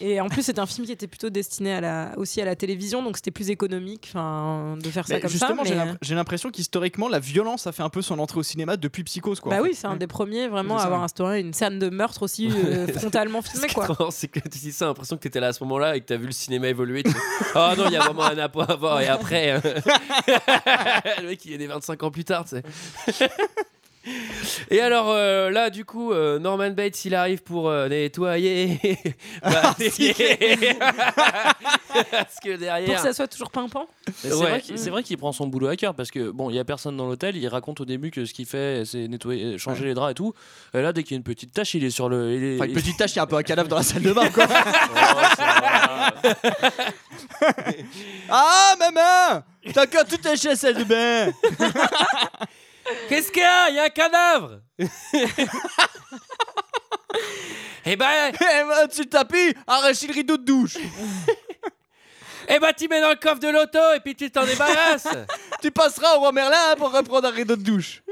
Et en plus, c'est un film qui était plutôt destiné à la, aussi à la télévision, donc c'était plus économique enfin, de faire ça comme justement, ça. mais- l'imp- j'ai l'impression qu'historiquement, la violence a fait un peu son entrée au cinéma depuis Psychose, quoi. Bah oui, c'est un des premiers vraiment à avoir instauré une scène de meurtre aussi euh, [LAUGHS] frontalement filmée, quoi. c'est que tu dis ça, l'impression que tu étais là à ce moment-là et que tu as vu le cinéma évoluer. tu Oh non, il y a vraiment un apport à voir. Et après, euh, [LAUGHS] le mec, il est né 25 ans plus tard, tu sais. Et alors euh, là, du coup, euh, Norman Bates, il arrive pour euh, nettoyer. [LAUGHS] Bah, [LAUGHS] Parce que Pour derrière. que ça soit toujours pimpant. C'est Ouais. vrai qu'il- c'est vrai qu'il prend son boulot à cœur parce que bon, il y a personne dans l'hôtel. Il raconte au début que ce qu'il fait, c'est nettoyer, changer les draps et tout. Et là, dès qu'il y a une petite tache, il est sur le. il est- Enfin, une il- petite tache, il y a un peu un cadavre dans la salle de bain, quoi. [LAUGHS] ah, maman T'as encore tout taché la salle de bain Qu'est-ce qu'il y a? Il y a un cadavre. [LAUGHS] Eh ben, Eh ben, tu le tapis, arracher le rideau de douche. [LAUGHS] Eh ben, tu mets dans le coffre de l'auto et puis tu t'en débarrasses. [LAUGHS] Tu passeras au roi Merlin pour reprendre un rideau de douche.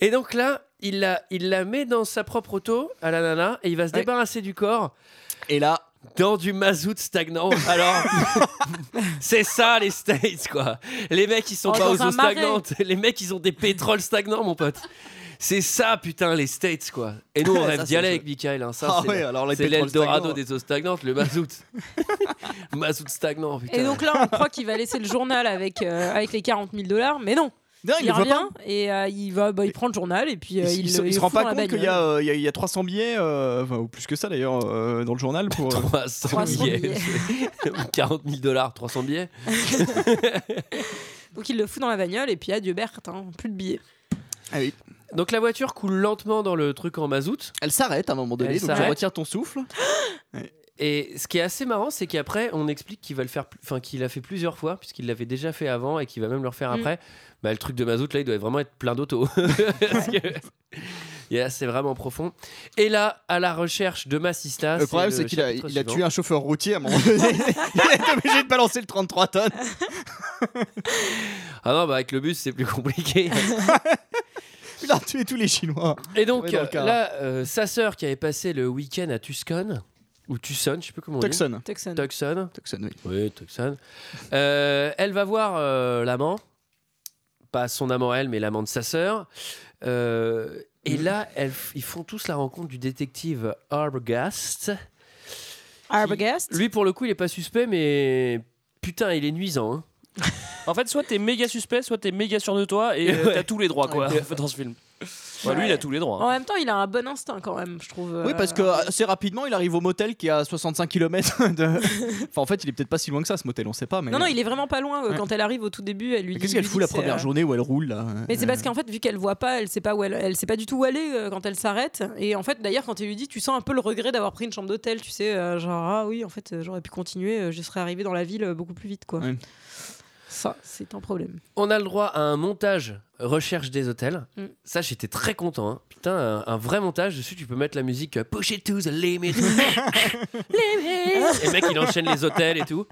Et donc là, il la, il la met dans sa propre auto à la nana et il va se Ouais. débarrasser du corps. Et là, dans du mazout stagnant. Alors, [LAUGHS] c'est ça les States quoi. Les mecs ils sont Oh, pas dans aux un eaux marais. stagnantes. Les mecs ils ont des pétroles stagnants mon pote. C'est ça, putain, les States, quoi. Et nous, on [LAUGHS] Ça, rêve c'est d'y aller avec Michael. Hein. Ça, Ah c'est ouais, alors les c'est pétroles l'Eldorado stagnants. des eaux stagnantes, le mazout. [LAUGHS] mazout stagnant, putain. Et donc là, on croit qu'il va laisser le journal avec, euh, avec les 40 000 dollars, mais non. Non, il il revient et euh, il va, bah, il prend le journal et puis euh, il, il, il se, le- il il se le rend pas compte qu'il y, euh, il y y a 300 billets, euh, enfin, ou plus que ça d'ailleurs, euh, dans le journal pour. [LAUGHS] euh, 300 300 billets. billets. [LAUGHS] 40 000 dollars, 300 billets. [LAUGHS] Donc il le fout dans la bagnole et puis adieu Berthe, hein, plus de billets. Ah oui. Donc la voiture coule lentement dans le truc en mazout. Elle s'arrête à un moment donné, Elle donc tu retires ton souffle. [GASPS] Et ce qui est assez marrant, c'est qu'après, on explique qu'il va le faire, enfin qu'il l'a fait plusieurs fois, puisqu'il l'avait déjà fait avant et qu'il va même le refaire Mm. après. Bah, le truc de mazout, là, il doit vraiment être plein d'auto. [LAUGHS] [LAUGHS] Yeah, c'est vraiment profond. Et là, à la recherche de Massista, le problème, c'est qu'il a, il tué un chauffeur routier à un moment donné. [LAUGHS] il été obligé de balancer le 33 tonnes. Ah non, bah avec le bus, c'est plus compliqué. Il a tué tous les Chinois. Et donc Ouais, euh, là, euh, sa sœur qui avait passé le week-end à Tucson, ou Tucson, je sais plus comment on dit. Tucson. Tucson. Tucson. Tucson, oui. Oui, Tucson. Euh, elle va voir euh, l'amant, pas son amant elle, mais l'amant de sa sœur. Euh, et là, elles f- ils font tous la rencontre du détective Arbogast. Arbogast? Lui, pour le coup, il est pas suspect, mais putain, il est nuisant. hein. [LAUGHS] En fait, soit t'es méga suspect, soit t'es méga sûr de toi et euh, Ouais. t'as tous les droits quoi [LAUGHS] dans ce film. Ouais, lui, il a tous les droits. hein. En même temps, il a un bon instinct quand même, je trouve. Oui, parce que euh, assez rapidement, il arrive au motel qui est à 65 km [LAUGHS] de. [LAUGHS] Enfin, en fait, il est peut-être pas si loin que ça, ce motel, on sait pas. Mais... Non, non, il est vraiment pas loin. euh, Ouais. Quand elle arrive au tout début, elle lui Mais dit. qu'est-ce qu'elle lui fout dit la c'est, première euh, journée où elle roule là Mais c'est parce qu'en fait, vu qu'elle voit pas, elle sait pas où elle, elle sait pas du tout où aller euh, quand elle s'arrête. Et en fait, d'ailleurs, quand elle lui dit, tu sens un peu le regret d'avoir pris une chambre d'hôtel, tu sais, euh, genre ah oui, en fait, euh, j'aurais pu continuer, euh, je serais arrivé dans la ville euh, beaucoup plus vite, quoi. Ouais. Ça, c'est un problème. On a le droit à un montage recherche des hôtels. Mm. Ça, j'étais très content. hein. Putain, un, un vrai montage. Dessus, tu peux mettre la musique euh, Push it to the limit. [LAUGHS] et le mec, il enchaîne les hôtels et tout.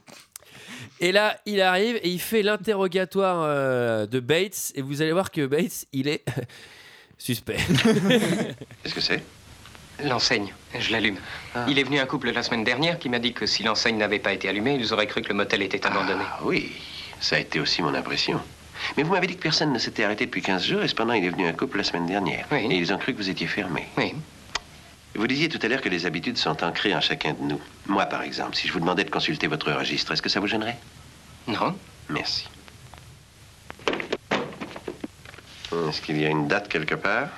Et là, il arrive et il fait l'interrogatoire euh, de Bates. Et vous allez voir que Bates, il est [LAUGHS] suspect. [LAUGHS] Qu'est-ce que c'est? L'enseigne, je l'allume. Il est venu un couple la semaine dernière qui m'a dit que si l'enseigne n'avait pas été allumée, ils auraient cru que le motel était abandonné. Ah oui, ça a été aussi mon impression. Mais vous m'avez dit que personne ne s'était arrêté depuis 15 jours et cependant il est venu un couple la semaine dernière. Oui. Et ils ont cru que vous étiez fermé. Oui. Vous disiez tout à l'heure que les habitudes sont ancrées en chacun de nous. Moi, par exemple, si je vous demandais de consulter votre registre, est-ce que ça vous gênerait? Non. Merci. Est-ce qu'il y a une date quelque part?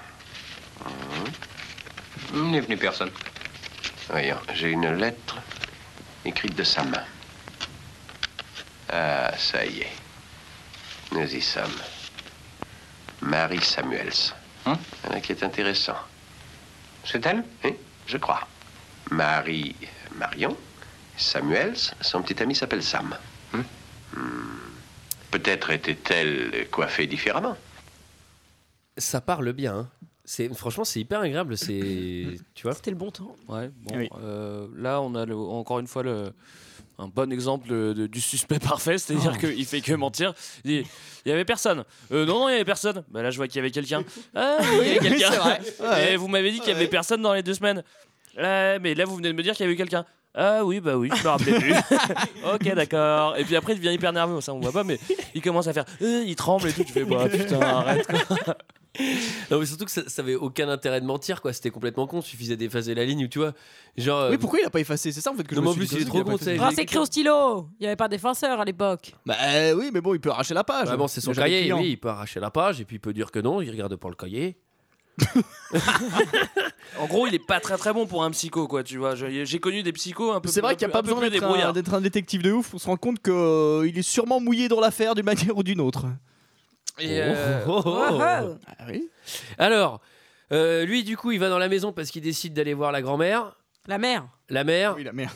Il n'est venu personne. Voyons, j'ai une lettre écrite de sa main. Ah, ça y est. Nous y sommes. Marie Samuels. Hein? Voilà qui est intéressant. C'est elle? Oui, je crois. Marie Marion. Samuels, son petit ami s'appelle Sam. Hein? Hmm. Peut-être était-elle coiffée différemment. Ça parle bien. hein. C'est franchement, c'est hyper agréable. C'est [COUGHS] tu vois. C'était le bon temps. Ouais, bon, Oui. euh, là, on a le- encore une fois le, un bon exemple de- du suspect [LAUGHS] parfait, c'est-à-dire Oh. qu'il fait que mentir. Il dit il y avait personne. Euh, non, non, il y avait personne. Bah là, je vois qu'il y avait quelqu'un. [LAUGHS] Ah, oui, il y avait quelqu'un. [LAUGHS] Ouais. Et vous m'avez dit qu'il y avait personne dans les deux semaines. Ah, mais là, vous venez de me dire qu'il y avait quelqu'un. Ah oui, bah oui, je me rappelais plus. ok, d'accord. Et puis après, il devient hyper nerveux, ça on voit pas, mais il commence à faire. Euh, il tremble et tout. Tu fais, bah putain, arrête. Non, mais surtout que ça, ça avait aucun intérêt de mentir, quoi. C'était complètement con. Suffisait d'effacer la ligne ou tu vois. Genre. euh, Oui, pourquoi il a pas effacé? C'est ça en fait que Non, je me suis plus, dit, il est trop con, Ah, c'est écrit au stylo. Il n'y avait pas d'effaceur à l'époque. Bah euh, oui, mais bon, il peut arracher la page. Ah bon, c'est son cahier, oui, il peut arracher la page et puis il peut dire que non, il regarde pas le cahier. [LAUGHS] En gros, il est pas très très bon pour un psycho, quoi, tu vois. J'ai connu des psychos un peu C'est vrai qu'il n'y a pas besoin d'être un, un détective de ouf pour se rendre compte qu'il est sûrement mouillé dans l'affaire d'une manière ou d'une autre. Et, euh, [LAUGHS] Oh, oh, oh. Ah oui Alors, euh, lui, du coup, il va dans la maison parce qu'il décide d'aller voir la grand-mère. La mère. La mère, Oui, la mère.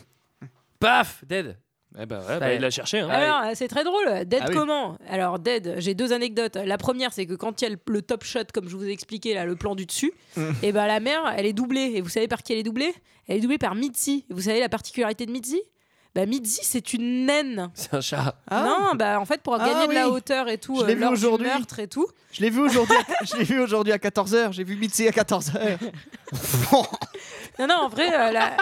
paf, dead. Eh ben ouais, bah, il l'a cherché. Hein. Allez. Alors, c'est très drôle. Dead Ah oui. comment? Alors, Dead, j'ai deux anecdotes. La première, c'est que quand il y a le, le top shot, comme je vous ai expliqué, là, le plan du dessus, Mm. et ben la mère, elle est doublée. Et vous savez par qui elle est doublée? Elle est doublée par Mitzi. Et vous savez la particularité de Mitzi? Bah, Mitzi, c'est une naine. C'est un chat. Non, bah en fait, pour Ah gagner de la hauteur et tout, Je l'ai euh, vu aujourd'hui. meurtre et tout. Je l'ai vu aujourd'hui. à- [LAUGHS] je l'ai vu aujourd'hui à 14h. J'ai vu Mitzi à 14h. [LAUGHS] [LAUGHS] Non, non, en vrai, euh, la-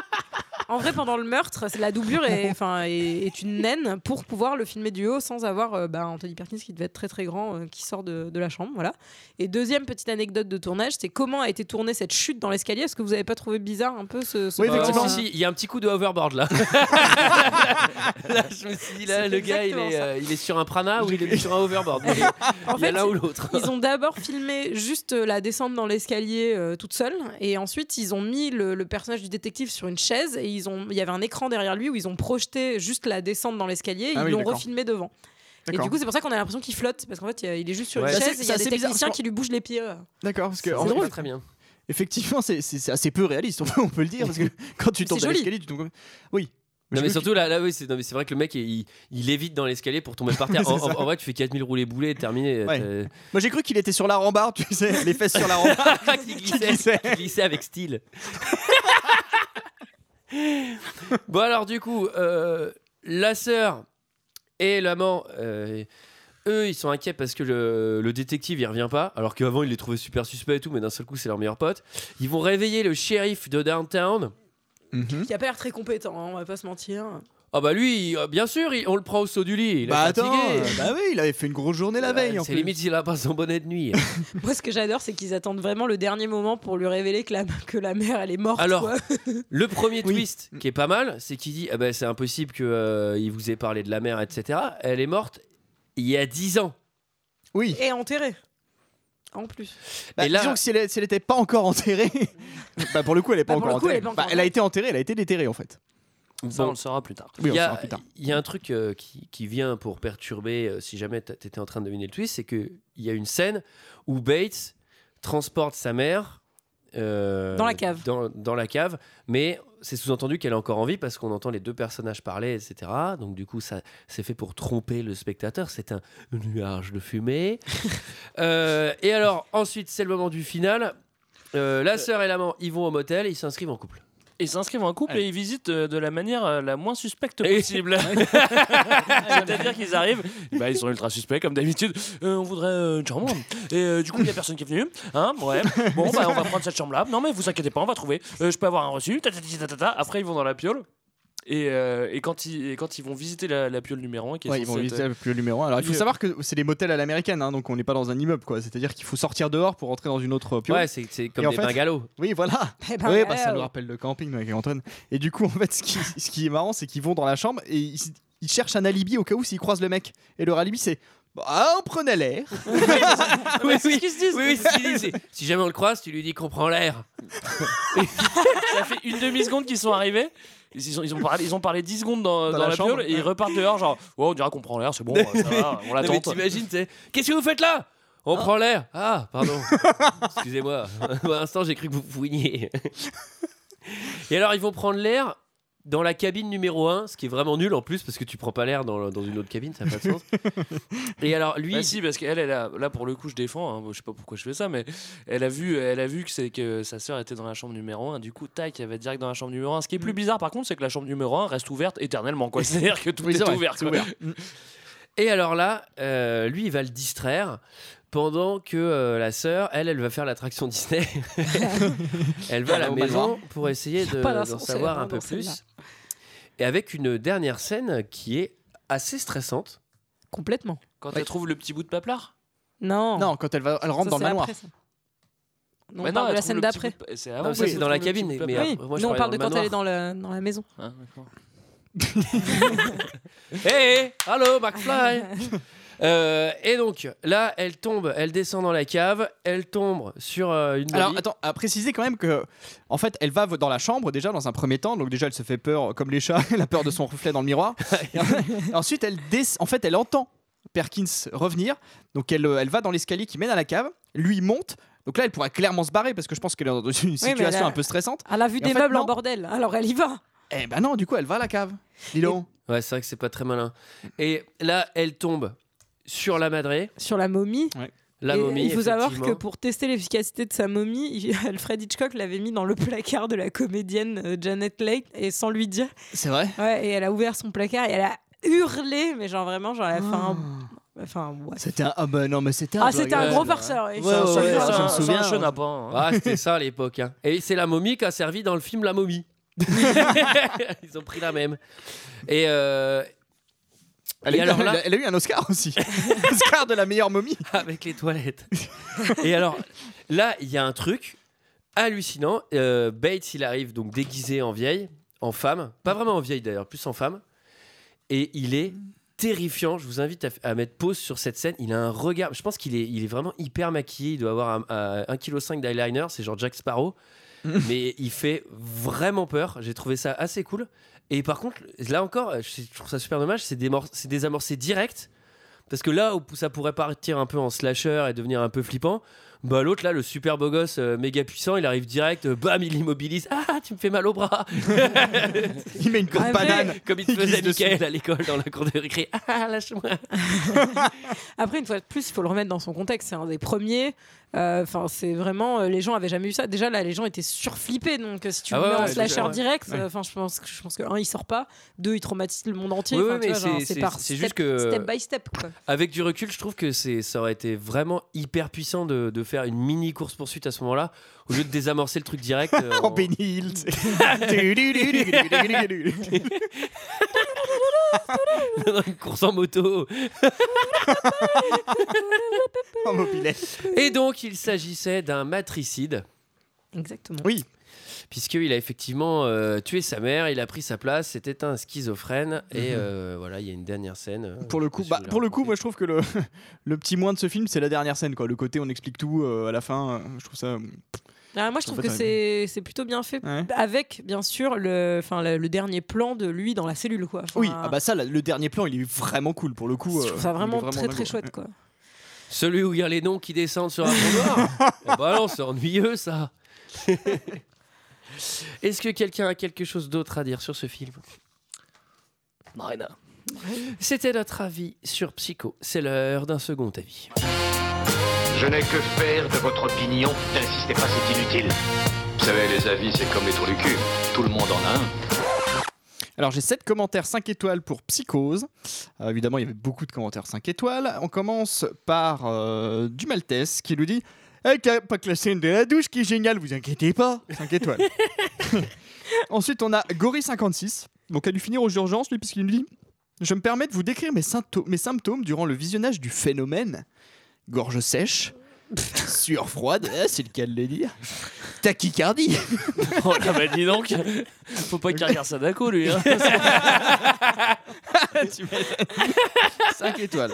en vrai, pendant le meurtre, c'est- la doublure est, [LAUGHS] enfin, est, est une naine pour pouvoir le filmer du haut sans avoir euh, bah, Anthony Perkins qui devait être très très grand euh, qui sort de, de la chambre. Voilà. Et deuxième petite anecdote de tournage, c'est comment a été tournée cette chute dans l'escalier. Est-ce que vous avez pas trouvé bizarre un peu ce, ce Euh, moment si, si, il y a un petit coup de hoverboard là. [LAUGHS] là, je me suis dit, là, le gars, il est, euh, il est sur un prana ou il est sur un hoverboard. Il, En il y a fait, l'un ou l'autre. Ils ont d'abord filmé juste la descente dans l'escalier euh, toute seule, et ensuite ils ont mis le, le personnage du détective sur une chaise, et ils ont, il y avait un écran derrière lui où ils ont projeté juste la descente dans l'escalier, et Ah ils oui, l'ont refilmé devant. Et du coup, c'est pour ça qu'on a l'impression qu'il flotte, parce qu'en fait, il est juste sur Ouais. une chaise, et il y a c'est des bizarre, techniciens qui lui bougent les pieds. euh. D'accord, parce que C'est drôle. très bien. effectivement, c'est assez peu réaliste, on peut le dire, parce que [LAUGHS] [LAUGHS] quand tu tombes dans l'escalier, tu tombes comme. Oui. Non mais surtout là, là oui, c'est vrai que le mec il, il évite dans l'escalier pour tomber par terre. [LAUGHS] En, vrai, tu fais 4000 roulés boulets, terminé. Ouais. Moi j'ai cru qu'il était sur la rambarde, tu sais, les fesses sur la rambarde. qui glissait, qui glissait avec style. Bon alors du coup, euh, la sœur et l'amant, euh, eux ils sont inquiets parce que le, le détective il revient pas, alors qu'avant il les trouvait super suspects et tout, mais d'un seul coup c'est leur meilleur pote. Ils vont réveiller le shérif de downtown. Qui a pas l'air très compétent, hein, on va pas se mentir. Ah bah lui, euh, bien sûr, il- on le prend au saut du lit. Il bah est fatigué. attends, euh, bah oui, il avait fait une grosse journée la veille. en C'est plus. limite s'il a pas son bonnet de nuit. [LAUGHS] Moi, ce que j'adore, c'est qu'ils attendent vraiment le dernier moment pour lui révéler que la, que la mère, elle est morte. Alors, quoi. [LAUGHS] Le premier twist qui est pas mal, c'est qu'il dit ah ben, c'est impossible qu'il vous ait parlé de la mère, etc. Elle est morte il y a 10 ans. Oui. Et enterré. En plus. Bah, Et là- Disons que si elle, si elle était pas encore enterrée, [LAUGHS] bah pour le coup elle est pas Bah, pour encore le coup, elle enterrée. est pas encore Bah, elle a été enterrée, elle a été déterrée en fait. Ça, Bon. on le saura plus tard. Oui, on il, y a, saura plus tard. il y a un truc euh, qui, qui vient pour perturber, euh, si jamais t- t'étais en train de deviner le twist, c'est qu'il y a une scène où Bates transporte sa mère euh, Dans la cave. Dans, dans la cave, mais c'est sous-entendu qu'elle est encore en vie parce qu'on entend les deux personnages parler, etc. Donc du coup, ça c'est fait pour tromper le spectateur. C'est un nuage de fumée. [LAUGHS] Euh, et alors ensuite, c'est le moment du final. Euh, la sœur et l'amant, ils vont au motel, et ils s'inscrivent en couple. Ils s'inscrivent en couple et ils visitent euh, de la manière euh, la moins suspecte possible. [LAUGHS] [LAUGHS] C'est-à-dire qu'ils arrivent, bah, ils sont ultra suspects comme d'habitude. Euh, on voudrait une chambre. Et du coup, il n'y a personne qui est venu. Hein ouais. Bon, bah, on va prendre cette chambre-là. Non, mais vous inquiétez pas, on va trouver. Je peux avoir un reçu. Ta, ta, ta. Après, ils vont dans la piole. Et, euh, et, quand ils, et quand ils vont visiter la, la piole numéro 1, qui est Ouais, ils vont visiter le numéro 1. Alors il faut Oui. savoir que c'est des motels à l'américaine, hein, donc on n'est pas dans un immeuble quoi. C'est-à-dire qu'il faut sortir dehors pour rentrer dans une autre piole. Ouais, c'est comme Et des fait- bungalows. Oui, voilà. [LAUGHS] Oui, bah, ça nous rappelle le camping avec Antoine. Et du coup, en fait, ce qui, ce qui est marrant, c'est qu'ils vont dans la chambre et ils, ils cherchent un alibi au cas où s'ils croisent le mec. Et leur alibi, c'est bah, on prenait l'air. [LAUGHS] oui, oui, [LAUGHS] oui, oui, oui, c'est ce qu'il dit, c'est, Si jamais on le croise, tu lui dis qu'on prend l'air. Ça fait une demi-seconde qu'ils sont arrivés. Ils ont, ils, ont parlé, ils ont parlé 10 secondes dans, Dans dans la la, piole et ils repartent dehors, genre, on dira qu'on prend l'air, c'est bon, ça va, on [LAUGHS] l'attend. t'imagines, qu'est-ce que vous faites là? On prend l'air. Ah, pardon. [LAUGHS] Excusez-moi. [LAUGHS] Pour l'instant, j'ai cru que vous fouiniez. Et alors, ils vont prendre l'air dans la cabine numéro 1, ce qui est vraiment nul en plus, parce que tu prends pas l'air dans, dans une autre cabine, ça n'a pas de sens. [LAUGHS] Et alors, lui. Bah si, parce qu'elle, elle a, là pour le coup, je défends, hein, je sais pas pourquoi je fais ça, mais elle a vu, elle a vu que, que sa sœur était dans la chambre numéro 1, du coup, tac, elle va direct dans la chambre numéro 1. Ce qui est plus bizarre par contre, c'est que la chambre numéro 1 reste ouverte éternellement, quoi. [LAUGHS] C'est-à-dire que tout est, vrai, ouvert, quoi. ouvert. Et alors là, euh, lui, il va le distraire pendant que euh, la sœur, elle, elle va faire l'attraction Disney. [LAUGHS] elle va à la maison pour essayer de- d'en d'ascenseur, savoir hein, un peu dans celle-là. plus. Et avec une dernière scène qui est assez stressante. Complètement. Quand Ouais. elle trouve le petit bout de paplard Non. Non, quand elle, va, elle rentre Ça, dans le manoir. après, ça. Non, Bah on parle de la scène d'après. de- C'est Non, qu'elle c'est dans la cabine, mais. Oui. moi, je Nous, on parle de quand le elle est dans, le, dans la maison. [LAUGHS] Ah. Hé, allô, McFly? [LAUGHS] Euh, Et donc, là, elle tombe, elle descend dans la cave, elle tombe sur euh, une Alors attends, à préciser quand même que en fait elle va dans la chambre déjà dans un premier temps, donc déjà elle se fait peur comme les chats, [LAUGHS] elle a peur de son reflet dans le miroir. [LAUGHS] et, ensuite elle en fait elle entend Perkins revenir, donc elle, euh, elle va dans l'escalier qui mène à la cave, lui monte. Donc là elle pourrait clairement se barrer parce que je pense qu'elle est dans une situation a- un peu stressante. Elle a vu Et en des fait, meubles non. en bordel, alors elle y va. Eh ben non, du coup elle va à la cave. Dis donc. Ouais, c'est vrai que c'est pas très malin. Et là, elle tombe sur la madrée, Sur la momie. la Et momie. il faut savoir que pour tester l'efficacité de sa momie, [LAUGHS] Alfred Hitchcock l'avait mis dans le placard de la comédienne euh, Janet Leigh et sans lui dire. C'est vrai? Ouais, et elle a ouvert son placard et elle a hurlé, mais genre vraiment, genre elle a fait un. Enfin, ouais. C'était un ah bah non mais c'était un Ah, c'était un gros farceur. Ouais, ouais, je me souviens. un hein. Ah, c'était ça à l'époque. hein. Et c'est la momie qui a servi dans le film La momie. [LAUGHS] [LAUGHS] Ils ont pris la même. Et, euh, Elle, et a eu, alors là, elle a- elle a eu un Oscar aussi. [LAUGHS] Oscar de la meilleure momie. avec les toilettes. Et alors, là, il y a un truc hallucinant. Euh, Bates, il arrive donc déguisé en vieille, en femme. Pas vraiment en vieille d'ailleurs, plus en femme. Et il est terrifiant. Je vous invite à, à mettre pause sur cette scène. Il a un regard. Je pense qu'il est, il est vraiment hyper maquillé. Il doit avoir un, un, 1,5 kg d'eyeliner. C'est genre Jack Sparrow. [LAUGHS] Mais il fait vraiment peur. J'ai trouvé ça assez cool. Et par contre, là encore, je trouve ça super dommage. C'est désamorcé direct. Parce que là où ça pourrait partir un peu en slasher et devenir un peu flippant, bah l'autre là, le super beau gosse euh, méga puissant, il arrive direct, euh, bam, il immobilise. Ah, tu me fais mal au bras. [LAUGHS] Il met une [LAUGHS] grosse Après- banane. Comme il te faisait. Michael à l'école dans la cour de récré. Ah, lâche-moi. [LAUGHS] Après, une fois de plus, il faut le remettre dans son contexte. C'est un des premiers. Euh, Enfin, c'est vraiment. euh, les gens avaient jamais eu ça. Déjà, là, les gens étaient surflippés. Donc, euh, si tu Ah mets en slasher direct, Ouais. euh, enfin, je pense que je pense que un, il sort pas. Deux, il traumatise le monde entier. C'est- juste que- step by step. Quoi. Avec du recul, je trouve que c'est, ça aurait été vraiment hyper puissant de, de faire une mini course poursuite à ce moment-là, au lieu de désamorcer le truc direct. euh, En en- Benny Hill. [LAUGHS] dans une course en moto. [LAUGHS] en. Et donc, il s'agissait d'un matricide. Exactement. Oui. Puisqu'il a effectivement euh, tué sa mère, il a pris sa place, c'était un schizophrène. Et Mhm. euh, voilà, il y a une dernière scène. euh, Pour le coup, je bah, pour le coup, moi je trouve que le, [LAUGHS] le petit moins de ce film, c'est la dernière scène, quoi. Le côté on explique tout euh, à la fin. je trouve ça. Ah, moi, je trouve que c'est c'est plutôt bien fait. Ouais. Avec, bien sûr, le, enfin, le, le dernier plan de lui dans la cellule. Quoi. Enfin, Oui, ah bah ça, là, le dernier plan, il est vraiment cool pour le coup. je trouve ça euh, est vraiment, très très chouette. Quoi. Celui où il y a les noms qui descendent sur un fond noir. oh bah non, c'est ennuyeux ça. [LAUGHS] Est-ce que quelqu'un a quelque chose d'autre à dire sur ce film? Marina. C'était notre avis sur Psycho. C'est l'heure d'un second avis. Je n'ai que faire de votre opinion. N'insistez pas, c'est inutile. Vous savez, les avis, c'est comme les trous du cul. Tout le monde en a un. Alors j'ai 7 commentaires 5 étoiles pour Psychose. Euh, évidemment, il y avait beaucoup de commentaires 5 étoiles. On commence par euh, du Maltese qui nous dit Eh, pas que la scène de la douche qui est géniale, vous inquiétez pas 5 étoiles. [LAUGHS] Ensuite, on a Gory56, donc a dû finir aux urgences lui, puisqu'il nous dit Je me permets de vous décrire mes symptômes durant le visionnage du phénomène. Gorge sèche, [LAUGHS] sueur froide, eh, c'est le cas de le dire, tachycardie. [LAUGHS] Oh là, bah dis donc, faut pas qu'il regarde Sadako lui. Hein. [LAUGHS] Tu m'étonnes. 5 étoiles.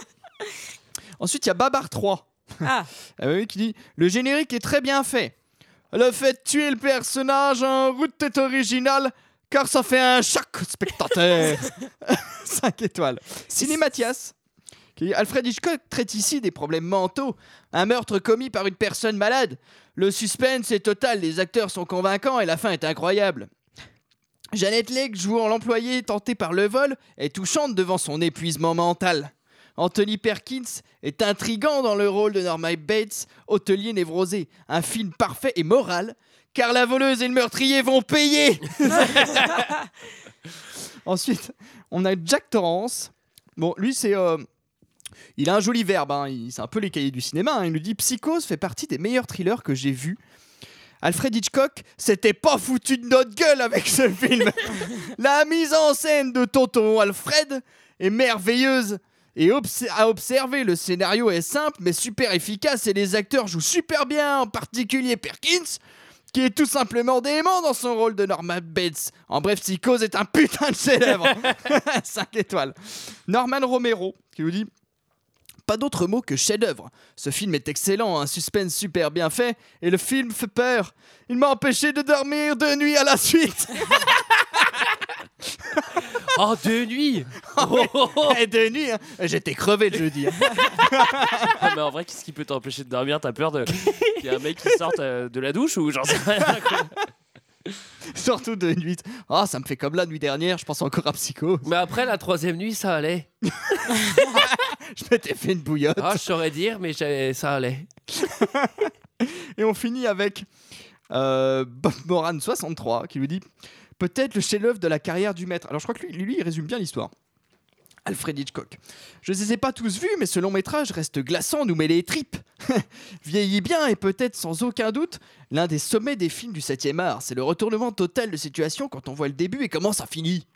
Ensuite, il y a Babar 3. Ah. oui, qui dit Le générique est très bien fait. Le fait de tuer le personnage en route est original car ça fait un choc spectateur. 5 étoiles. Cinématias. Qui Alfred Hitchcock traite ici des problèmes mentaux. Un meurtre commis par une personne malade. Le suspense est total, les acteurs sont convaincants et la fin est incroyable. Janet Leigh, jouant l'employé tenté par le vol, est touchante devant son épuisement mental. Anthony Perkins est intrigant dans le rôle de Norma Bates, hôtelier névrosé. Un film parfait et moral, car la voleuse et le meurtrier vont payer. [LAUGHS] Ensuite, on a Jack Torrance. Bon, lui, c'est. euh, il a un joli verbe, hein, c'est un peu les cahiers du cinéma. hein. Il nous dit Psychose fait partie des meilleurs thrillers que j'ai vus. Alfred Hitchcock s'était pas foutu de notre gueule avec ce film. [LAUGHS] La mise en scène de tonton Alfred est merveilleuse. Et obs- à observer, le scénario est simple mais super efficace et les acteurs jouent super bien, en particulier Perkins, qui est tout simplement dément dans son rôle de Norman Bates. En bref, Psychose est un putain de chef-d'œuvre. 5 [LAUGHS] [LAUGHS] étoiles. Norman Romero, qui nous dit pas d'autre mot que chef-d'œuvre. Ce film est excellent, un suspense super bien fait, et le film fait peur. Il m'a empêché de dormir deux nuits à la suite. [LAUGHS] Oh, deux nuits [LAUGHS] Et deux nuits, hein. j'étais crevé le jeudi. hein. [LAUGHS] Ah, mais en vrai, qu'est-ce qui peut t'empêcher de dormir? T'as peur de qu'il y ait un mec qui sorte euh, de la douche ou j'en sais rien quoi. [LAUGHS] Surtout deux nuits. Ah, ça me fait comme la nuit dernière, je pense encore à Psycho. Mais après, la troisième nuit, ça allait. [LAUGHS] Je m'étais fait une bouillotte. Ah, je saurais dire, mais ça allait. [LAUGHS] Et on finit avec euh, Bob Moran 63 qui lui dit Peut-être le chef-d'œuvre de la carrière du maître. Alors je crois que lui, lui il résume bien l'histoire. Alfred Hitchcock. Je ne les ai pas tous vus, mais ce long métrage reste glaçant, nous met les tripes. [LAUGHS] Vieillit bien et peut-être sans aucun doute l'un des sommets des films du 7e art. C'est le retournement total de situation quand on voit le début et comment ça finit.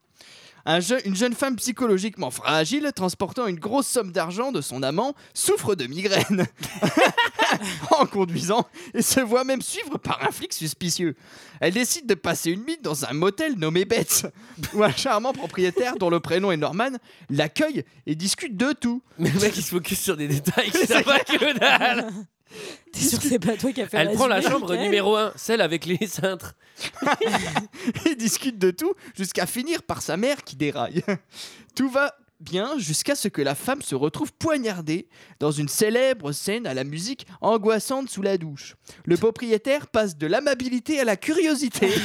Un je- une jeune femme psychologiquement fragile, transportant une grosse somme d'argent de son amant, souffre de migraine [LAUGHS] en conduisant et se voit même suivre par un flic suspicieux. Elle décide de passer une nuit dans un motel nommé Betts, [LAUGHS] où un charmant propriétaire dont le prénom est Norman l'accueille et discute de tout. Mais le mec il se focus sur des détails [LAUGHS] qui savent pas que dalle. T'es sûr que c'est pas toi qui a fait Elle le prend la chambre numéro 1, celle avec les cintres. [LAUGHS] Ils discutent de tout jusqu'à finir par sa mère qui déraille. Tout va bien jusqu'à ce que la femme se retrouve poignardée dans une célèbre scène à la musique angoissante sous la douche. Le propriétaire passe de l'amabilité à la curiosité [LAUGHS]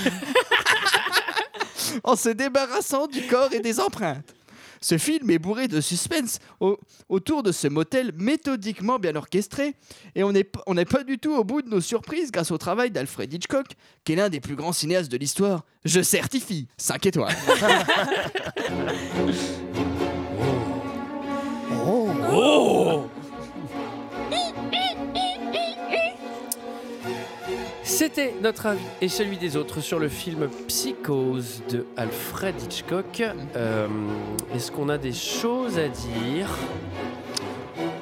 [LAUGHS] en se débarrassant du corps et des empreintes. Ce film est bourré de suspense au- autour de ce motel méthodiquement bien orchestré et on n'est p- on n'est pas du tout au bout de nos surprises grâce au travail d'Alfred Hitchcock, qui est l'un des plus grands cinéastes de l'histoire. Je certifie 5 étoiles. [LAUGHS] Oh C'était notre avis et celui des autres sur le film Psychose de Alfred Hitchcock. Euh, Est-ce qu'on a des choses à dire?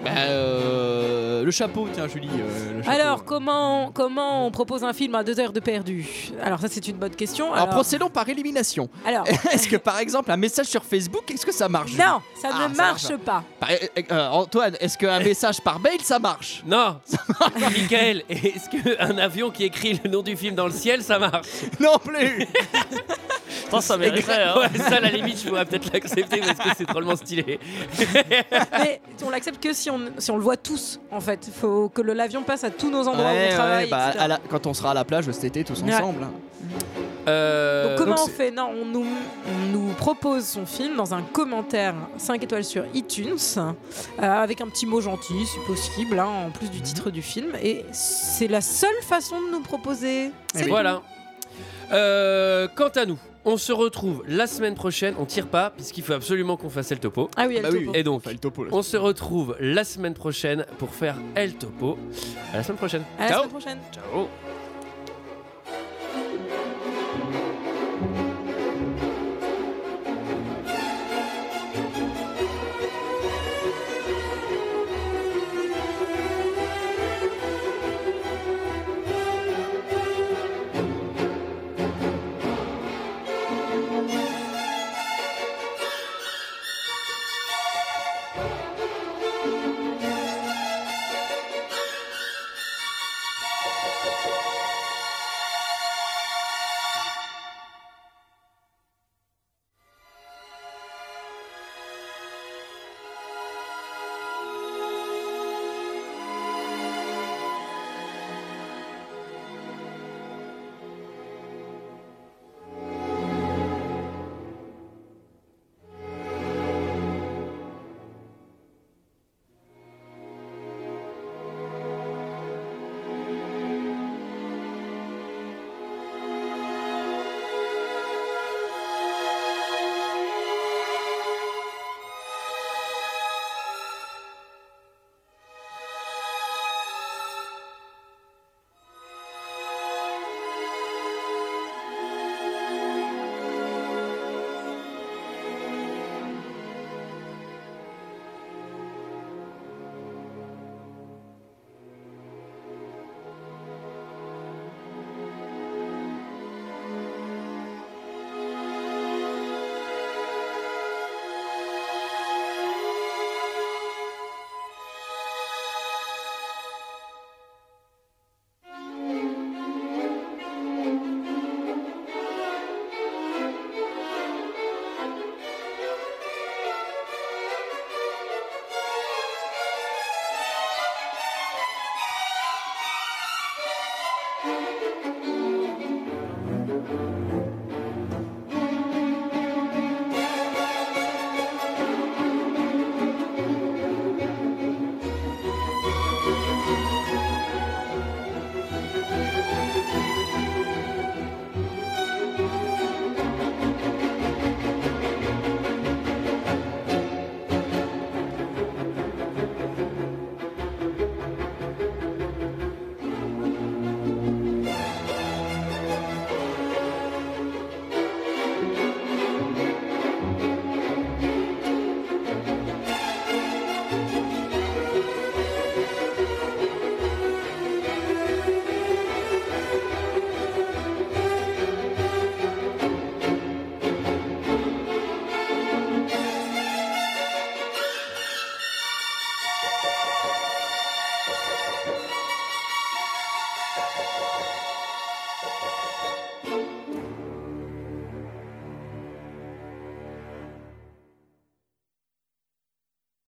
Bah, euh, le chapeau, tiens Julie. euh, le chapeau. Alors, comment, comment on propose un film à deux heures de perdu? Alors, ça, c'est une bonne question. Alors, Alors, procédons par élimination. alors [LAUGHS] Est-ce que par exemple un message sur Facebook, est-ce que ça marche? Julie non, ça Ah, ne ça marche marche. pas. Par- euh, euh, Antoine, est-ce qu'un [LAUGHS] message par mail ça marche? Non [LAUGHS] Michael, est-ce qu'un avion qui écrit le nom du film dans le ciel, ça marche? Non plus ça mériterait. Hein. Ouais, ça, à la limite, je pourrais peut-être l'accepter parce que c'est drôlement stylé. Mais on l'accepte que si on, si on le voit tous, en fait. Il faut que le l'avion passe à tous nos endroits où Ouais, on ouais, travaille. bah, etc. à la- quand on sera à la plage cet été tous Ouais. ensemble. Euh, Donc comment donc on fait? Non, on nous, on nous propose son film dans un commentaire 5 étoiles sur iTunes, euh, avec un petit mot gentil si possible, hein, en plus du Mhm. titre du film. Et c'est la seule façon de nous proposer. Et C'est voilà. Euh, quant à nous, on se retrouve la semaine prochaine. On tire pas, puisqu'il faut absolument qu'on fasse El Topo. Ah oui, El Bah oui. Et donc, Enfin, topo, on se retrouve la semaine prochaine pour faire El Topo. À la semaine prochaine. À la Ciao. semaine prochaine. Ciao.